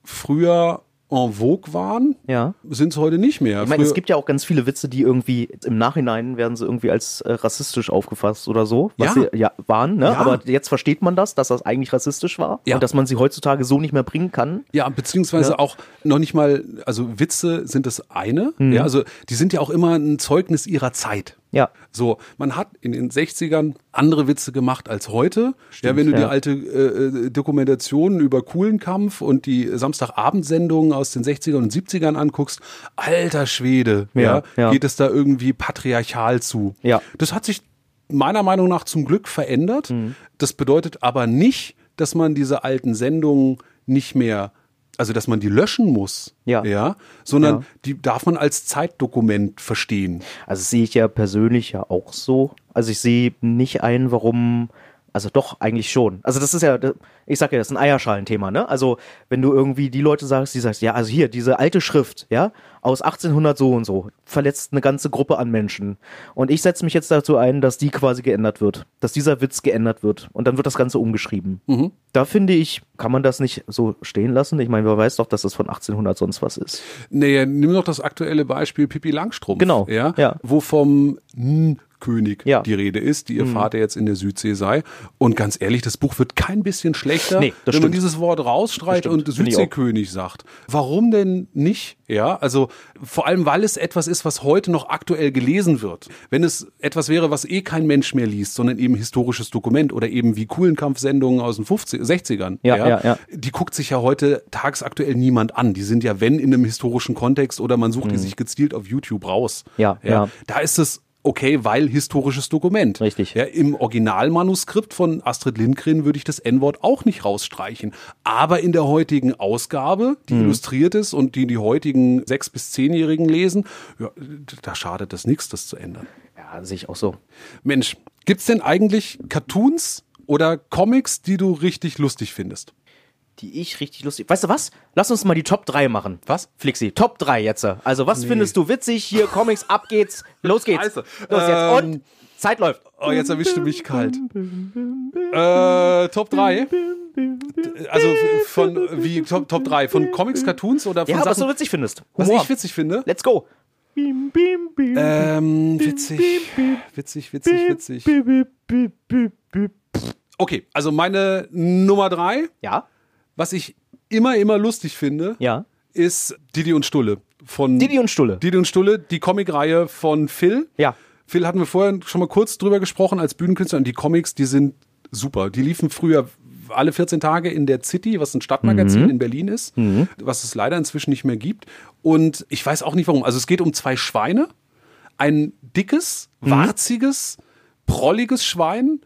früher en vogue waren,
Ja.
sind es heute nicht mehr.
Ich meine, es gibt ja auch ganz viele Witze, die irgendwie im Nachhinein werden sie irgendwie als äh, rassistisch aufgefasst oder so, was
Ja.
sie ja waren, ne?
Ja.
Aber jetzt versteht man das, dass das eigentlich rassistisch war
Ja.
und dass man sie heutzutage so nicht mehr bringen kann.
Ja, beziehungsweise
Ja.
auch noch nicht mal, also Witze sind das eine,
Mhm.
ja, also die sind ja auch immer ein Zeugnis ihrer Zeit.
Ja.
So, man hat in den 60ern andere Witze gemacht als heute. ja, wenn du
ja.
die alte äh, äh, Dokumentationen über Kuhlenkampf und die Samstagabendsendungen aus den 60ern und 70ern anguckst, alter Schwede, ja,
Ja, ja.
geht es da irgendwie patriarchal zu.
Ja.
Das hat sich meiner Meinung nach zum Glück verändert.
Mhm.
Das bedeutet aber nicht, dass man diese alten Sendungen nicht mehr, also dass man die löschen muss,
Ja.
ja sondern
Ja.
die darf man als Zeitdokument verstehen.
Also das sehe ich ja persönlich ja auch so. Also ich sehe nicht ein, warum. Also doch, eigentlich schon. Also das ist ja, ich sag ja, das ist ein Eierschalenthema, ne? Also wenn du irgendwie die Leute sagst, die sagst, ja, also hier, diese alte Schrift, ja, aus 1800 so und so, verletzt eine ganze Gruppe an Menschen. Und ich setze mich jetzt dazu ein, dass die quasi geändert wird. Dass dieser Witz geändert wird. Und dann wird das Ganze umgeschrieben. Da finde ich, kann man das nicht so stehen lassen. Ich meine, wer weiß doch, dass das von 1800 sonst was ist.
Nee, nimm doch das aktuelle Beispiel Pippi Langstrumpf.
Genau,
Ja,
ja.
Wo vom König
Ja.
die Rede ist, die ihr Vater jetzt in der Südsee sei. Und ganz ehrlich, das Buch wird kein bisschen schlechter,
Nee,
wenn man
stimmt.
dieses Wort rausstreicht und. Südseekönig sagt. Warum denn nicht? Ja, also vor allem, weil es etwas ist, was heute noch aktuell gelesen wird. Wenn es etwas wäre, was eh kein Mensch mehr liest, sondern eben historisches Dokument oder eben wie Kuhlenkampfsendungen aus den 50, 60ern.
Ja, ja, ja.
Die guckt sich ja heute tagsaktuell niemand an. Die sind ja, wenn in einem historischen Kontext oder man sucht die sich gezielt auf YouTube raus.
Mhm. Ja, ja.
Da ist es okay, weil historisches Dokument.
Richtig.
Ja, Im Originalmanuskript von Astrid Lindgren würde ich das N-Wort auch nicht rausstreichen. Aber in der heutigen Ausgabe, die
Mhm.
illustriert ist und die die heutigen sechs- bis zehnjährigen lesen, ja, da schadet das nichts, das zu ändern.
Ja, sehe ich auch so.
Mensch, gibt's denn eigentlich Cartoons oder Comics, die du richtig lustig findest?
Die ich richtig lustig. Weißt du was? Lass uns mal die Top 3 machen.
Was?
Flixi, Top 3 jetzt. Also, was findest du witzig? Hier, Comics, ab geht's. Los geht's.
Scheiße.
Los jetzt.
Ähm,
Und Zeit läuft.
Oh, jetzt erwischte mich kalt. Äh, Top 3? Also von wie Top, Top 3? Von Comics, Cartoons oder von
Ja, was
Sachen,
du witzig findest.
was
Humor.
ich witzig finde?
Let's go.
Ähm, witzig, witzig, witzig, witzig. Okay, also meine Nummer 3,
Ja?
Was ich immer, immer lustig finde,
Ja.
ist Didi und Stulle. Von
Didi und Stulle.
Didi und Stulle, die Comicreihe von Phil.
Ja.
Phil hatten wir vorher schon mal kurz drüber gesprochen als Bühnenkünstler und die Comics, die sind super. Die liefen früher alle 14 Tage in der City, was ein Stadtmagazin in Berlin ist, was es leider inzwischen nicht mehr gibt. Und ich weiß auch nicht warum. Also es geht um zwei Schweine. Ein dickes, warziges, prolliges Schwein,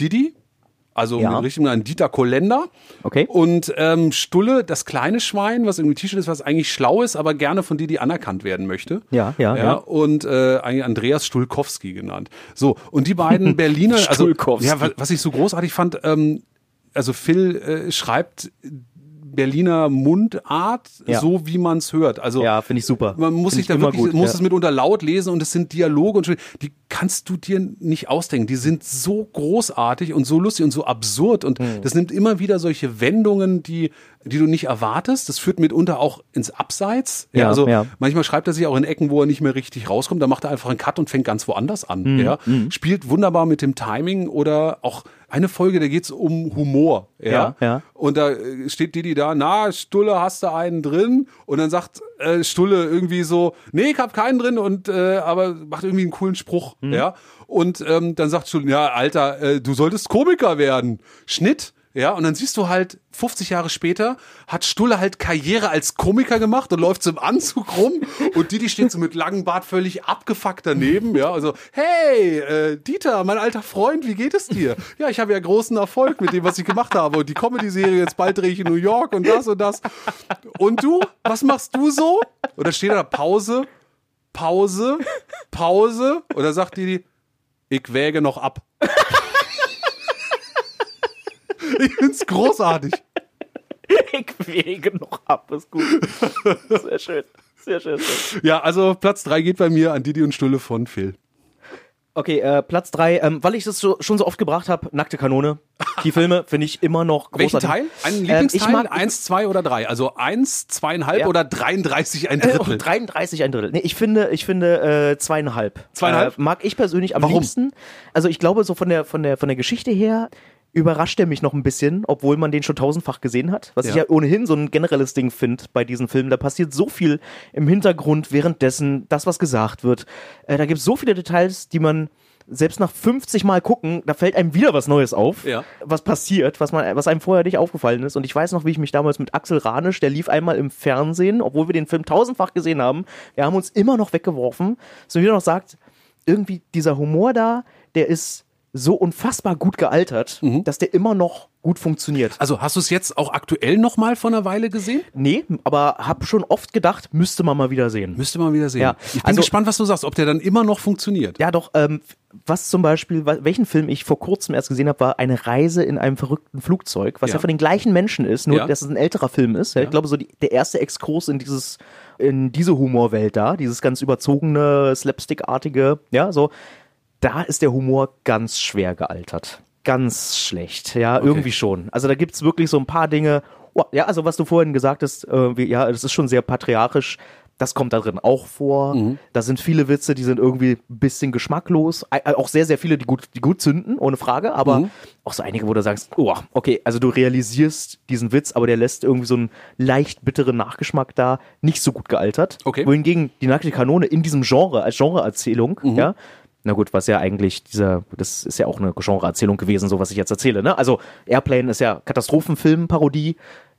Didi, also
Ja.
richtig ein Dieter Kolender.
Okay.
Und ähm, Stulle, das kleine Schwein, was irgendwie T-Shirt ist, was eigentlich schlau ist, aber gerne von Didi anerkannt werden möchte.
Ja, ja, ja.
Und äh, eigentlich Andreas Stulkowski genannt. So, und die beiden Berliner, also
Stulkowski.
ja, wa- was ich so großartig fand, ähm, also Phil äh, schreibt Berliner Mundart,
Ja.
so wie man es hört. Also
Ja, finde ich super.
man muss
Find
sich
ich
da wirklich,
gut,
muss
ja.
es mitunter laut lesen und es sind Dialoge und die kannst du dir nicht ausdenken. Die sind so großartig und so lustig und so absurd und
Hm.
das nimmt immer wieder solche Wendungen, die, die du nicht erwartest. Das führt mitunter auch ins Abseits. Ja,
Ja,
also
ja.
manchmal schreibt er sich auch in Ecken, wo er nicht mehr richtig rauskommt. Da macht er einfach einen Cut und fängt ganz woanders an.
Hm,
Ja, spielt wunderbar mit dem Timing oder auch eine Folge, da geht's um Humor. Ja,
Ja, ja.
und da äh, steht Didi da, na, Stulle, hast du einen drin? Und dann sagt äh, Stulle irgendwie so, nee, ich hab keinen drin und äh, aber macht irgendwie einen coolen Spruch, ja. Und ähm, dann sagt Stulle, ja, Alter, äh, du solltest Komiker werden. Schnitt. Ja, und dann siehst du halt, 50 Jahre später hat Stulle halt Karriere als Komiker gemacht und läuft so im Anzug rum und Didi steht so mit langem Bart völlig abgefuckt daneben, ja, also, hey, äh, Dieter, mein alter Freund, wie geht es dir? Ja, ich habe ja großen Erfolg mit dem, was ich gemacht habe und die Comedy-Serie, jetzt bald drehe ich in New York und das und das. Und du, was machst du so? Und da steht da Pause, Pause, Pause und da sagt Didi, ich wäge noch ab. Ich find's großartig.
Ich wege noch ab, ist gut. Sehr schön. Sehr schön.
Ja, also Platz drei geht bei mir an Didi und Stulle von Phil.
Okay, äh, Platz drei, ähm, weil ich das so, schon so oft gebracht habe, Nackte Kanone. Die Filme finde ich immer noch
Welchen
großartig.
Teil? Einen
Ähm,
Lieblingsteil?
ich mag
eins, zwei oder drei? Also eins, zweieinhalb
Ja.
oder 33 ein
Äh,
Drittel?
33 ein Drittel. Nee, ich finde, ich finde äh, zweieinhalb.
Zweieinhalb?
Äh, mag ich persönlich am
Warum?
liebsten. Also ich glaube, so von der, von der, von der Geschichte her überrascht er mich noch ein bisschen, obwohl man den schon tausendfach gesehen hat. Was ich
Ja.
ja ohnehin so ein generelles Ding finde bei diesen Filmen. Da passiert so viel im Hintergrund währenddessen, das, was gesagt wird. Äh, da gibt es so viele Details, die man selbst nach 50 Mal gucken, da fällt einem wieder was Neues auf,
Ja.
was passiert, was, man, was einem vorher nicht aufgefallen ist. Und ich weiß noch, wie ich mich damals mit Axel Ranisch, der lief einmal im Fernsehen, obwohl wir den Film tausendfach gesehen haben. Wir haben uns immer noch weggeworfen. So wie er noch sagt, irgendwie dieser Humor da, der ist so unfassbar gut gealtert, dass der immer noch gut funktioniert.
Also hast du es jetzt auch aktuell noch mal vor einer Weile gesehen?
Nee, aber hab schon oft gedacht, müsste man mal wieder sehen.
Müsste man wieder sehen.
Ja,
Ich bin
also-
gespannt, was du sagst, ob der dann immer noch funktioniert.
Ja, doch, ähm, was zum Beispiel, welchen Film ich vor kurzem erst gesehen habe, war eine Reise in einem verrückten Flugzeug, was ja,
Ja.
von den gleichen Menschen ist, nur
Ja.
dass es ein älterer Film ist. Ja. Ich glaube, so die, der erste Exkurs in dieses, in diese Humorwelt da, dieses ganz überzogene, slapstickartige, ja, so, da ist der Humor ganz schwer gealtert. Ganz schlecht, ja, irgendwie schon. Also da gibt's wirklich so ein paar Dinge, oh, ja, also was du vorhin gesagt hast, äh, wie, ja, das ist schon sehr patriarchisch. Das kommt da drin auch vor.
Mhm.
Da sind viele Witze, die sind irgendwie ein bisschen geschmacklos. Ä- Auch sehr, sehr viele, die gut, die gut zünden, ohne Frage. Aber
Mhm.
auch so einige, wo du sagst, oh, okay, also du realisierst diesen Witz, aber der lässt irgendwie so einen leicht bitteren Nachgeschmack da, nicht so gut gealtert.
Okay.
Wohingegen die nackte Kanone in diesem Genre, als Genreerzählung,
Mhm.
ja, na gut, was ja eigentlich dieser, das ist ja auch eine Genreerzählung gewesen, so was ich jetzt erzähle, ne? Also Airplane ist ja Katastrophenfilm-Parodie.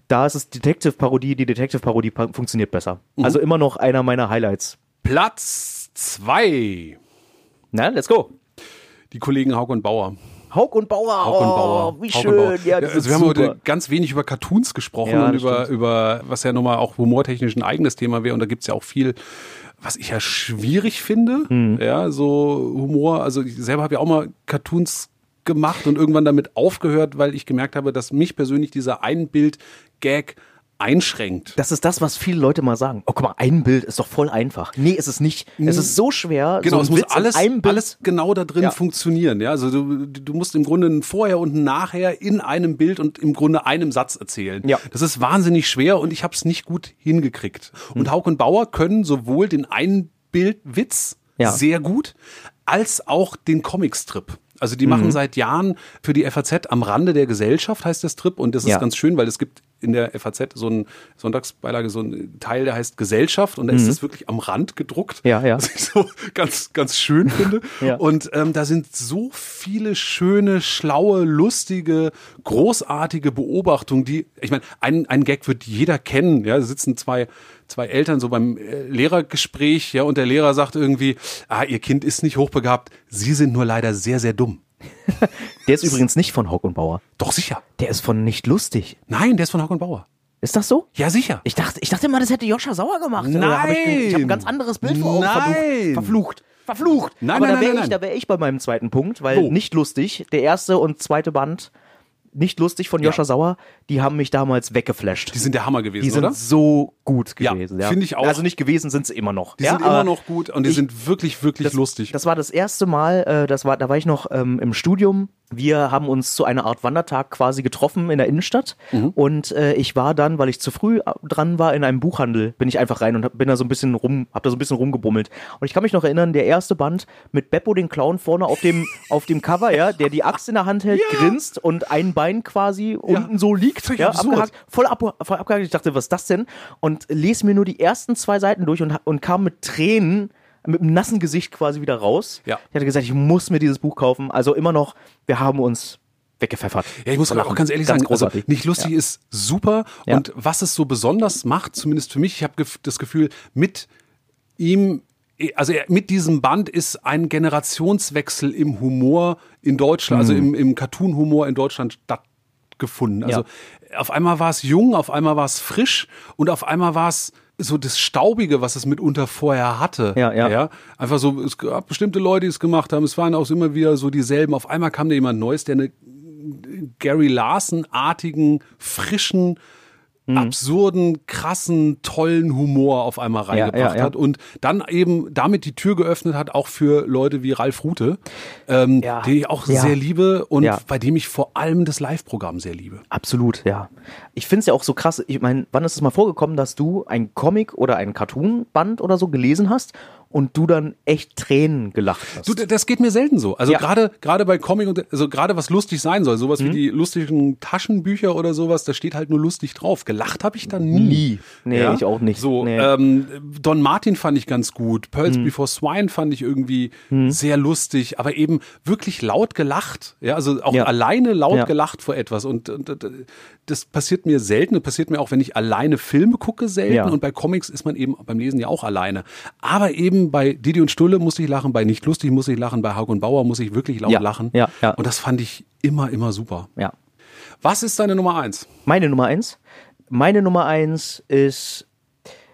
Da ist es Detective-Parodie, die Detective-Parodie pa- funktioniert besser.
Mhm.
Also immer noch einer meiner Highlights.
Platz zwei.
Na, let's go.
Die Kollegen Haug und Bauer.
Hauk und Bauer.
Haug und Bauer.
Oh, wie
Haug
schön.
Bauer.
Ja,
also wir haben
super.
heute ganz wenig über Cartoons gesprochen
Ja,
und über,
stimmt.
über, was ja nochmal auch humortechnisch ein eigenes Thema wäre. Und da gibt's ja auch viel, was ich ja schwierig finde.
Hm.
Ja, so Humor. Also ich selber habe ja auch mal Cartoons gemacht und irgendwann damit aufgehört, weil ich gemerkt habe, dass mich persönlich dieser Einbild-Gag einschränkt.
Das ist das, was viele Leute mal sagen. Oh, guck mal, ein Bild ist doch voll einfach. Nee, ist es nicht. Es ist so schwer.
Genau,
so
es muss
Witz
alles, alles genau da drin
Ja.
funktionieren. Ja, also du, du musst im Grunde ein Vorher und ein Nachher in einem Bild und im Grunde einem Satz erzählen.
Ja.
Das ist wahnsinnig schwer und ich habe es nicht gut hingekriegt.
Hm.
Und Hauk und Bauer können sowohl den Einbildwitz
Ja.
sehr gut als auch den Comicstrip. Also die
Mhm.
machen seit Jahren für die FAZ am Rande der Gesellschaft heißt der Strip und das ist
Ja.
ganz schön, weil es gibt in der FAZ so ein Sonntagsbeilage so ein Teil, der heißt Gesellschaft und da ist das wirklich am Rand gedruckt.
Mhm. Ja, ja.
Was ich so ganz, ganz schön finde.
Ja.
Und ähm, da sind so viele schöne, schlaue, lustige, großartige Beobachtungen, die, ich meine, ein, ein Gag wird jeder kennen. Ja, da sitzen zwei, zwei Eltern so beim äh, Lehrergespräch, ja, und der Lehrer sagt irgendwie, ah, ihr Kind ist nicht hochbegabt, sie sind nur leider sehr, sehr dumm.
Der ist übrigens nicht von Hauk und Bauer.
Doch sicher.
Der ist von Nicht lustig.
Nein, der ist von Hack und Bauer.
Ist das so?
Ja, sicher.
Ich dachte, ich dachte immer, das hätte Joscha Sauer gemacht. Oder hab Ich, ich habe ein ganz anderes Bild vor Augen.
Nein.
Verflucht. Verflucht.
Nein,
Aber
nein,
da wäre
nein,
ich,
nein.
da wäre ich bei meinem zweiten Punkt, weil
Wo?
nicht lustig. Der erste und zweite Band, nicht lustig von Joscha Sauer, die haben mich damals weggeflasht.
Die sind der Hammer gewesen,
Die sind
oder?
so gut
Ja,
gewesen.
finde ich auch.
Also nicht gewesen sind sie immer noch.
Die
ja,
sind immer noch gut und die
ich-
sind wirklich, wirklich
das,
lustig.
Das war das erste Mal, äh, das war, da war ich noch ähm, im Studium. Wir haben uns zu einer Art Wandertag quasi getroffen in der Innenstadt
Mhm.
und äh, ich war dann, weil ich zu früh äh, dran war in einem Buchhandel, bin ich einfach rein und hab, bin da so ein bisschen rum, hab da so ein bisschen rumgebummelt. Und ich kann mich noch erinnern, der erste Band mit Beppo den Clown vorne auf dem auf dem Cover, ja, der die Axt in der Hand hält, grinst und ein Bein quasi unten so liegt, ja, abgehakt, voll, ab, voll abgehakt. Ich dachte, was ist das denn? Und lese mir nur die ersten zwei Seiten durch und, und kam mit Tränen mit einem nassen Gesicht quasi wieder raus.
Ja.
Ich hatte gesagt, ich muss mir dieses Buch kaufen. Also immer noch, wir haben uns weggepfeffert.
Ja, ich muss auch ganz ehrlich sagen, also nicht lustig ist super
Ja.
und was es so besonders macht, zumindest für mich, ich habe das Gefühl, mit ihm, also mit diesem Band ist ein Generationswechsel im Humor in Deutschland, also im, im Cartoon-Humor in Deutschland stattgefunden. Also auf einmal war es jung, auf einmal war es frisch und auf einmal war es so das Staubige, was es mitunter vorher hatte.
Ja, ja.
Einfach so, es gab bestimmte Leute, die es gemacht haben. Es waren auch immer wieder so dieselben. Auf einmal kam da jemand Neues, der eine Gary Larson-artigen, frischen,
Mhm.
absurden, krassen, tollen Humor auf einmal reingebracht
ja, ja.
hat und dann eben damit die Tür geöffnet hat, auch für Leute wie Ralf Rute, ähm, den ich auch sehr liebe und bei dem ich vor allem das Live-Programm sehr liebe.
Absolut, ja. Ich finde es ja auch so krass. Ich meine, wann ist es mal vorgekommen, dass du ein Comic oder ein Cartoon-Band oder so gelesen hast und du dann echt Tränen gelacht hast?
Du, das geht mir selten so. Also
Ja.
gerade gerade bei Comic und also gerade was lustig sein soll, sowas
Mhm.
wie die lustigen Taschenbücher oder sowas, da steht halt nur lustig drauf. Gelacht habe ich da nie.
Nie. Nee, ich auch nicht.
So,
Nee.
ähm, Don Martin fand ich ganz gut. Pearls
Mhm.
Before Swine fand ich irgendwie sehr lustig, aber eben wirklich laut gelacht. Ja, also auch
Ja.
alleine laut
Ja.
gelacht vor etwas. Und, und, und das passiert mir selten. Das passiert mir auch, wenn ich alleine Filme gucke, selten.
Ja.
Und bei Comics ist man eben beim Lesen ja auch alleine. Aber eben bei Didi und Stulle muss ich lachen, bei Nicht lustig muss ich lachen, bei Haug und Bauer muss ich wirklich laut
Ja.
lachen.
Ja, ja.
Und das fand ich immer, immer super.
ja.
Was ist deine Nummer eins?
Meine Nummer eins. Meine Nummer eins ist,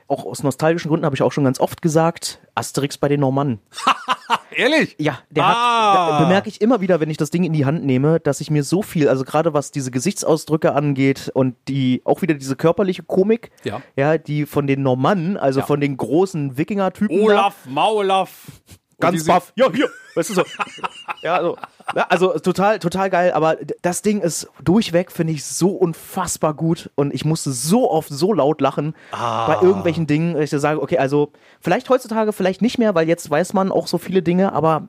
auch aus nostalgischen Gründen habe ich auch schon ganz oft gesagt, Asterix bei den Normannen.
Ehrlich?
Ja, der
Ah.
hat, da bemerke ich immer wieder, wenn ich das Ding in die Hand nehme, dass ich mir so viel, also gerade was diese Gesichtsausdrücke angeht und die, auch wieder diese körperliche Komik,
Ja.
ja die von den Normannen, also
Ja.
von den großen Wikinger-Typen. da,
Olaf, Maulaf.
Ganz baff. Ja, hier. Weißt du so. ja, also, ja, also total, total geil. Aber das Ding ist durchweg, finde ich, so unfassbar gut. Und ich musste so oft so laut lachen
Ah.
bei irgendwelchen Dingen, dass ich sage, okay, also vielleicht heutzutage vielleicht nicht mehr, weil jetzt weiß man auch so viele Dinge, aber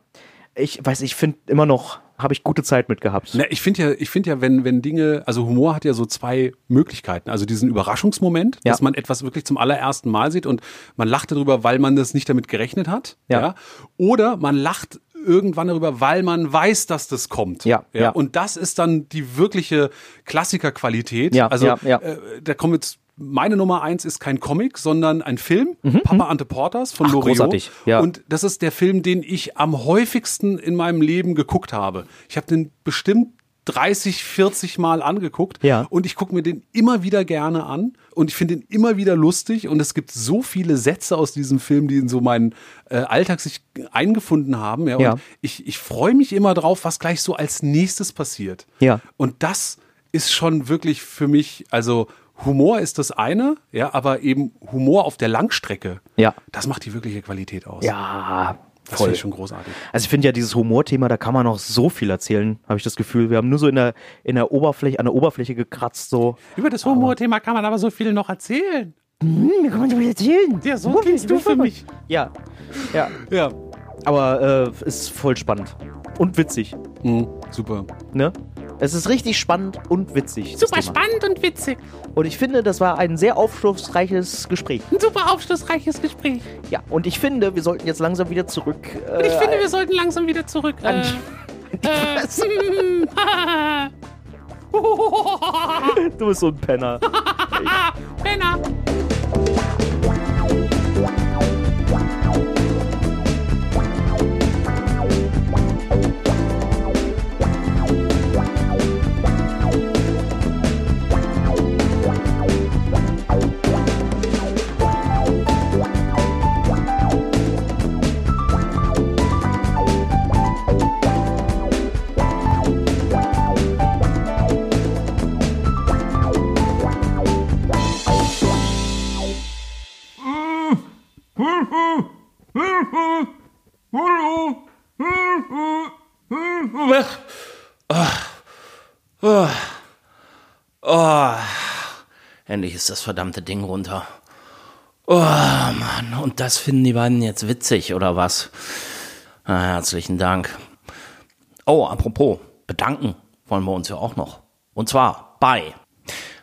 ich weiß, ich finde immer noch, habe ich gute Zeit mit gehabt.
Na, ich finde ja, ich finde ja, wenn, wenn Dinge, also Humor hat ja so zwei Möglichkeiten. Also diesen Überraschungsmoment,
Ja.
dass man etwas wirklich zum allerersten Mal sieht und man lacht darüber, weil man das nicht damit gerechnet hat.
Ja.
Oder man lacht irgendwann darüber, weil man weiß, dass das kommt.
Ja, ja.
Und das ist dann die wirkliche Klassikerqualität.
Ja,
also
ja, ja.
Äh, da kommt jetzt meine Nummer eins ist kein Comic, sondern ein Film, Papa Ante Porters von
Mhm, Ach,
Loriot.
großartig, ja.
Und das ist der Film, den ich am häufigsten in meinem Leben geguckt habe. Ich habe den bestimmt 30, 40 Mal angeguckt
Ja.
und ich gucke mir den immer wieder gerne an und ich finde ihn immer wieder lustig und es gibt so viele Sätze aus diesem Film, die in so meinen äh, Alltag sich eingefunden haben. Ja, und
Ja.
ich, ich freue mich immer drauf, was gleich so als nächstes passiert.
Ja.
Und das ist schon wirklich für mich, also Humor ist das eine, ja, aber eben Humor auf der Langstrecke,
Ja.
das macht die wirkliche Qualität aus.
Ja,
das
voll.
ich schon großartig.
Also ich finde ja dieses Humorthema, da kann man noch so viel erzählen, habe ich das Gefühl. Wir haben nur so in der, in der Oberfläche, an der Oberfläche gekratzt, so.
Über das Humorthema kann man aber so viel noch erzählen.
Wie kann man so viel erzählen?
Ja, so klingst du für mich.
Ja, ja.
Ja.
Aber äh, ist voll spannend. Und witzig,
Mhm, super.
ne? Es ist richtig spannend und witzig.
Super spannend und witzig.
Und ich finde, das war ein sehr aufschlussreiches Gespräch.
Ein super aufschlussreiches Gespräch.
Ja, und ich finde, wir sollten jetzt langsam wieder zurück. Äh,
Und ich finde, wir sollten langsam wieder zurück. Äh, äh, haha.
du bist so ein Penner.
Penner.
Endlich ist das verdammte Ding runter. Oh Mann, und das finden die beiden jetzt witzig, oder was? Ah, herzlichen Dank. Oh, apropos, bedanken wollen wir uns ja auch noch. Und zwar bei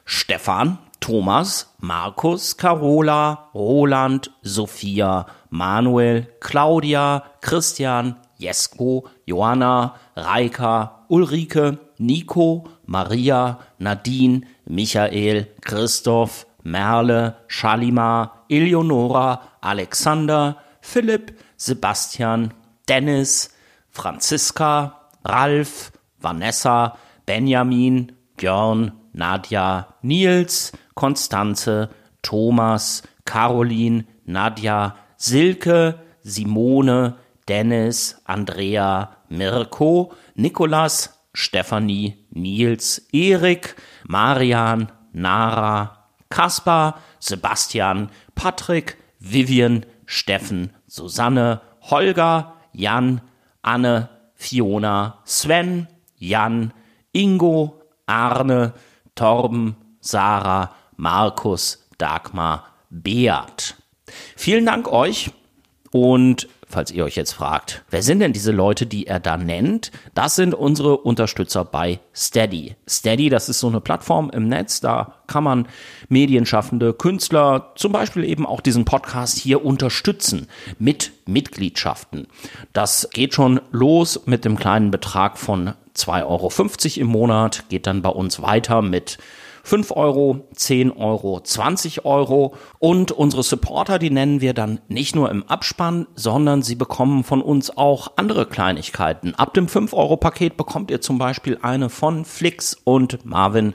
Stefan, Thomas, Markus, Carola, Roland, Sophia, Manuel, Claudia, Christian, Jesko, Johanna, Reika, Ulrike, Nico, Maria, Nadine, Michael, Christoph, Merle, Shalimar, Eleonora, Alexander, Philipp, Sebastian, Dennis, Franziska, Ralf, Vanessa, Benjamin, Björn, Nadja, Nils, Konstanze, Thomas, Caroline, Nadja, Silke, Simone, Dennis, Andrea, Mirko, Nikolas, Stefanie, Nils, Erik, Marian, Nara, Kaspar, Sebastian, Patrick, Vivian, Steffen, Susanne, Holger, Jan, Anne, Fiona, Sven, Jan, Ingo, Arne, Torben, Sarah, Markus, Dagmar, Beat. Vielen Dank euch und falls ihr euch jetzt fragt, wer sind denn diese Leute, die er da nennt? Das sind unsere Unterstützer bei Steady. Steady, das ist so eine Plattform im Netz, da kann man Medienschaffende, Künstler, zum Beispiel eben auch diesen Podcast hier unterstützen mit Mitgliedschaften. Das geht schon los mit dem kleinen Betrag von 2,50 Euro im Monat, geht dann bei uns weiter mit 5 Euro, 10 Euro, 20 Euro. Und unsere Supporter, die nennen wir dann nicht nur im Abspann, sondern sie bekommen von uns auch andere Kleinigkeiten. Ab dem 5-Euro-Paket bekommt ihr zum Beispiel eine von Flix und Marvin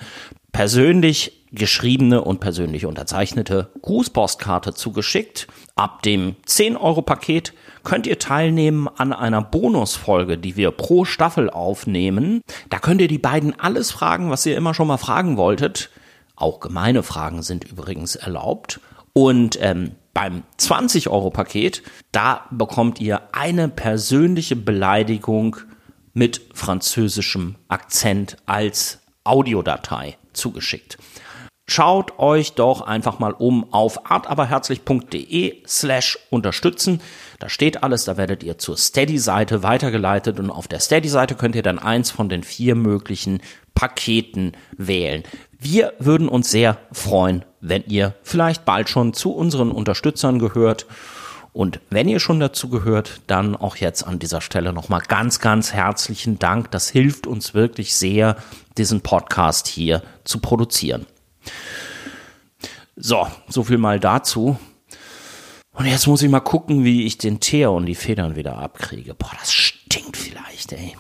persönlich geschriebene und persönlich unterzeichnete Grußpostkarte zugeschickt. Ab dem 10-Euro-Paket könnt ihr teilnehmen an einer Bonusfolge, die wir pro Staffel aufnehmen. Da könnt ihr die beiden alles fragen, was ihr immer schon mal fragen wolltet. Auch gemeine Fragen sind übrigens erlaubt. Und ähm, beim 20-Euro-Paket, da bekommt ihr eine persönliche Beleidigung mit französischem Akzent als Audiodatei zugeschickt. Schaut euch doch einfach mal um auf artaberherzlich.de slash unterstützen. Da steht alles, da werdet ihr zur Steady-Seite weitergeleitet und auf der Steady-Seite könnt ihr dann eins von den vier möglichen Paketen wählen. Wir würden uns sehr freuen, wenn ihr vielleicht bald schon zu unseren Unterstützern gehört. Und wenn ihr schon dazu gehört, dann auch jetzt an dieser Stelle nochmal ganz, ganz herzlichen Dank. Das hilft uns wirklich sehr, diesen Podcast hier zu produzieren. So, so viel mal dazu. Und jetzt muss ich mal gucken, wie ich den Teer und die Federn wieder abkriege. Boah, das stinkt vielleicht, ey.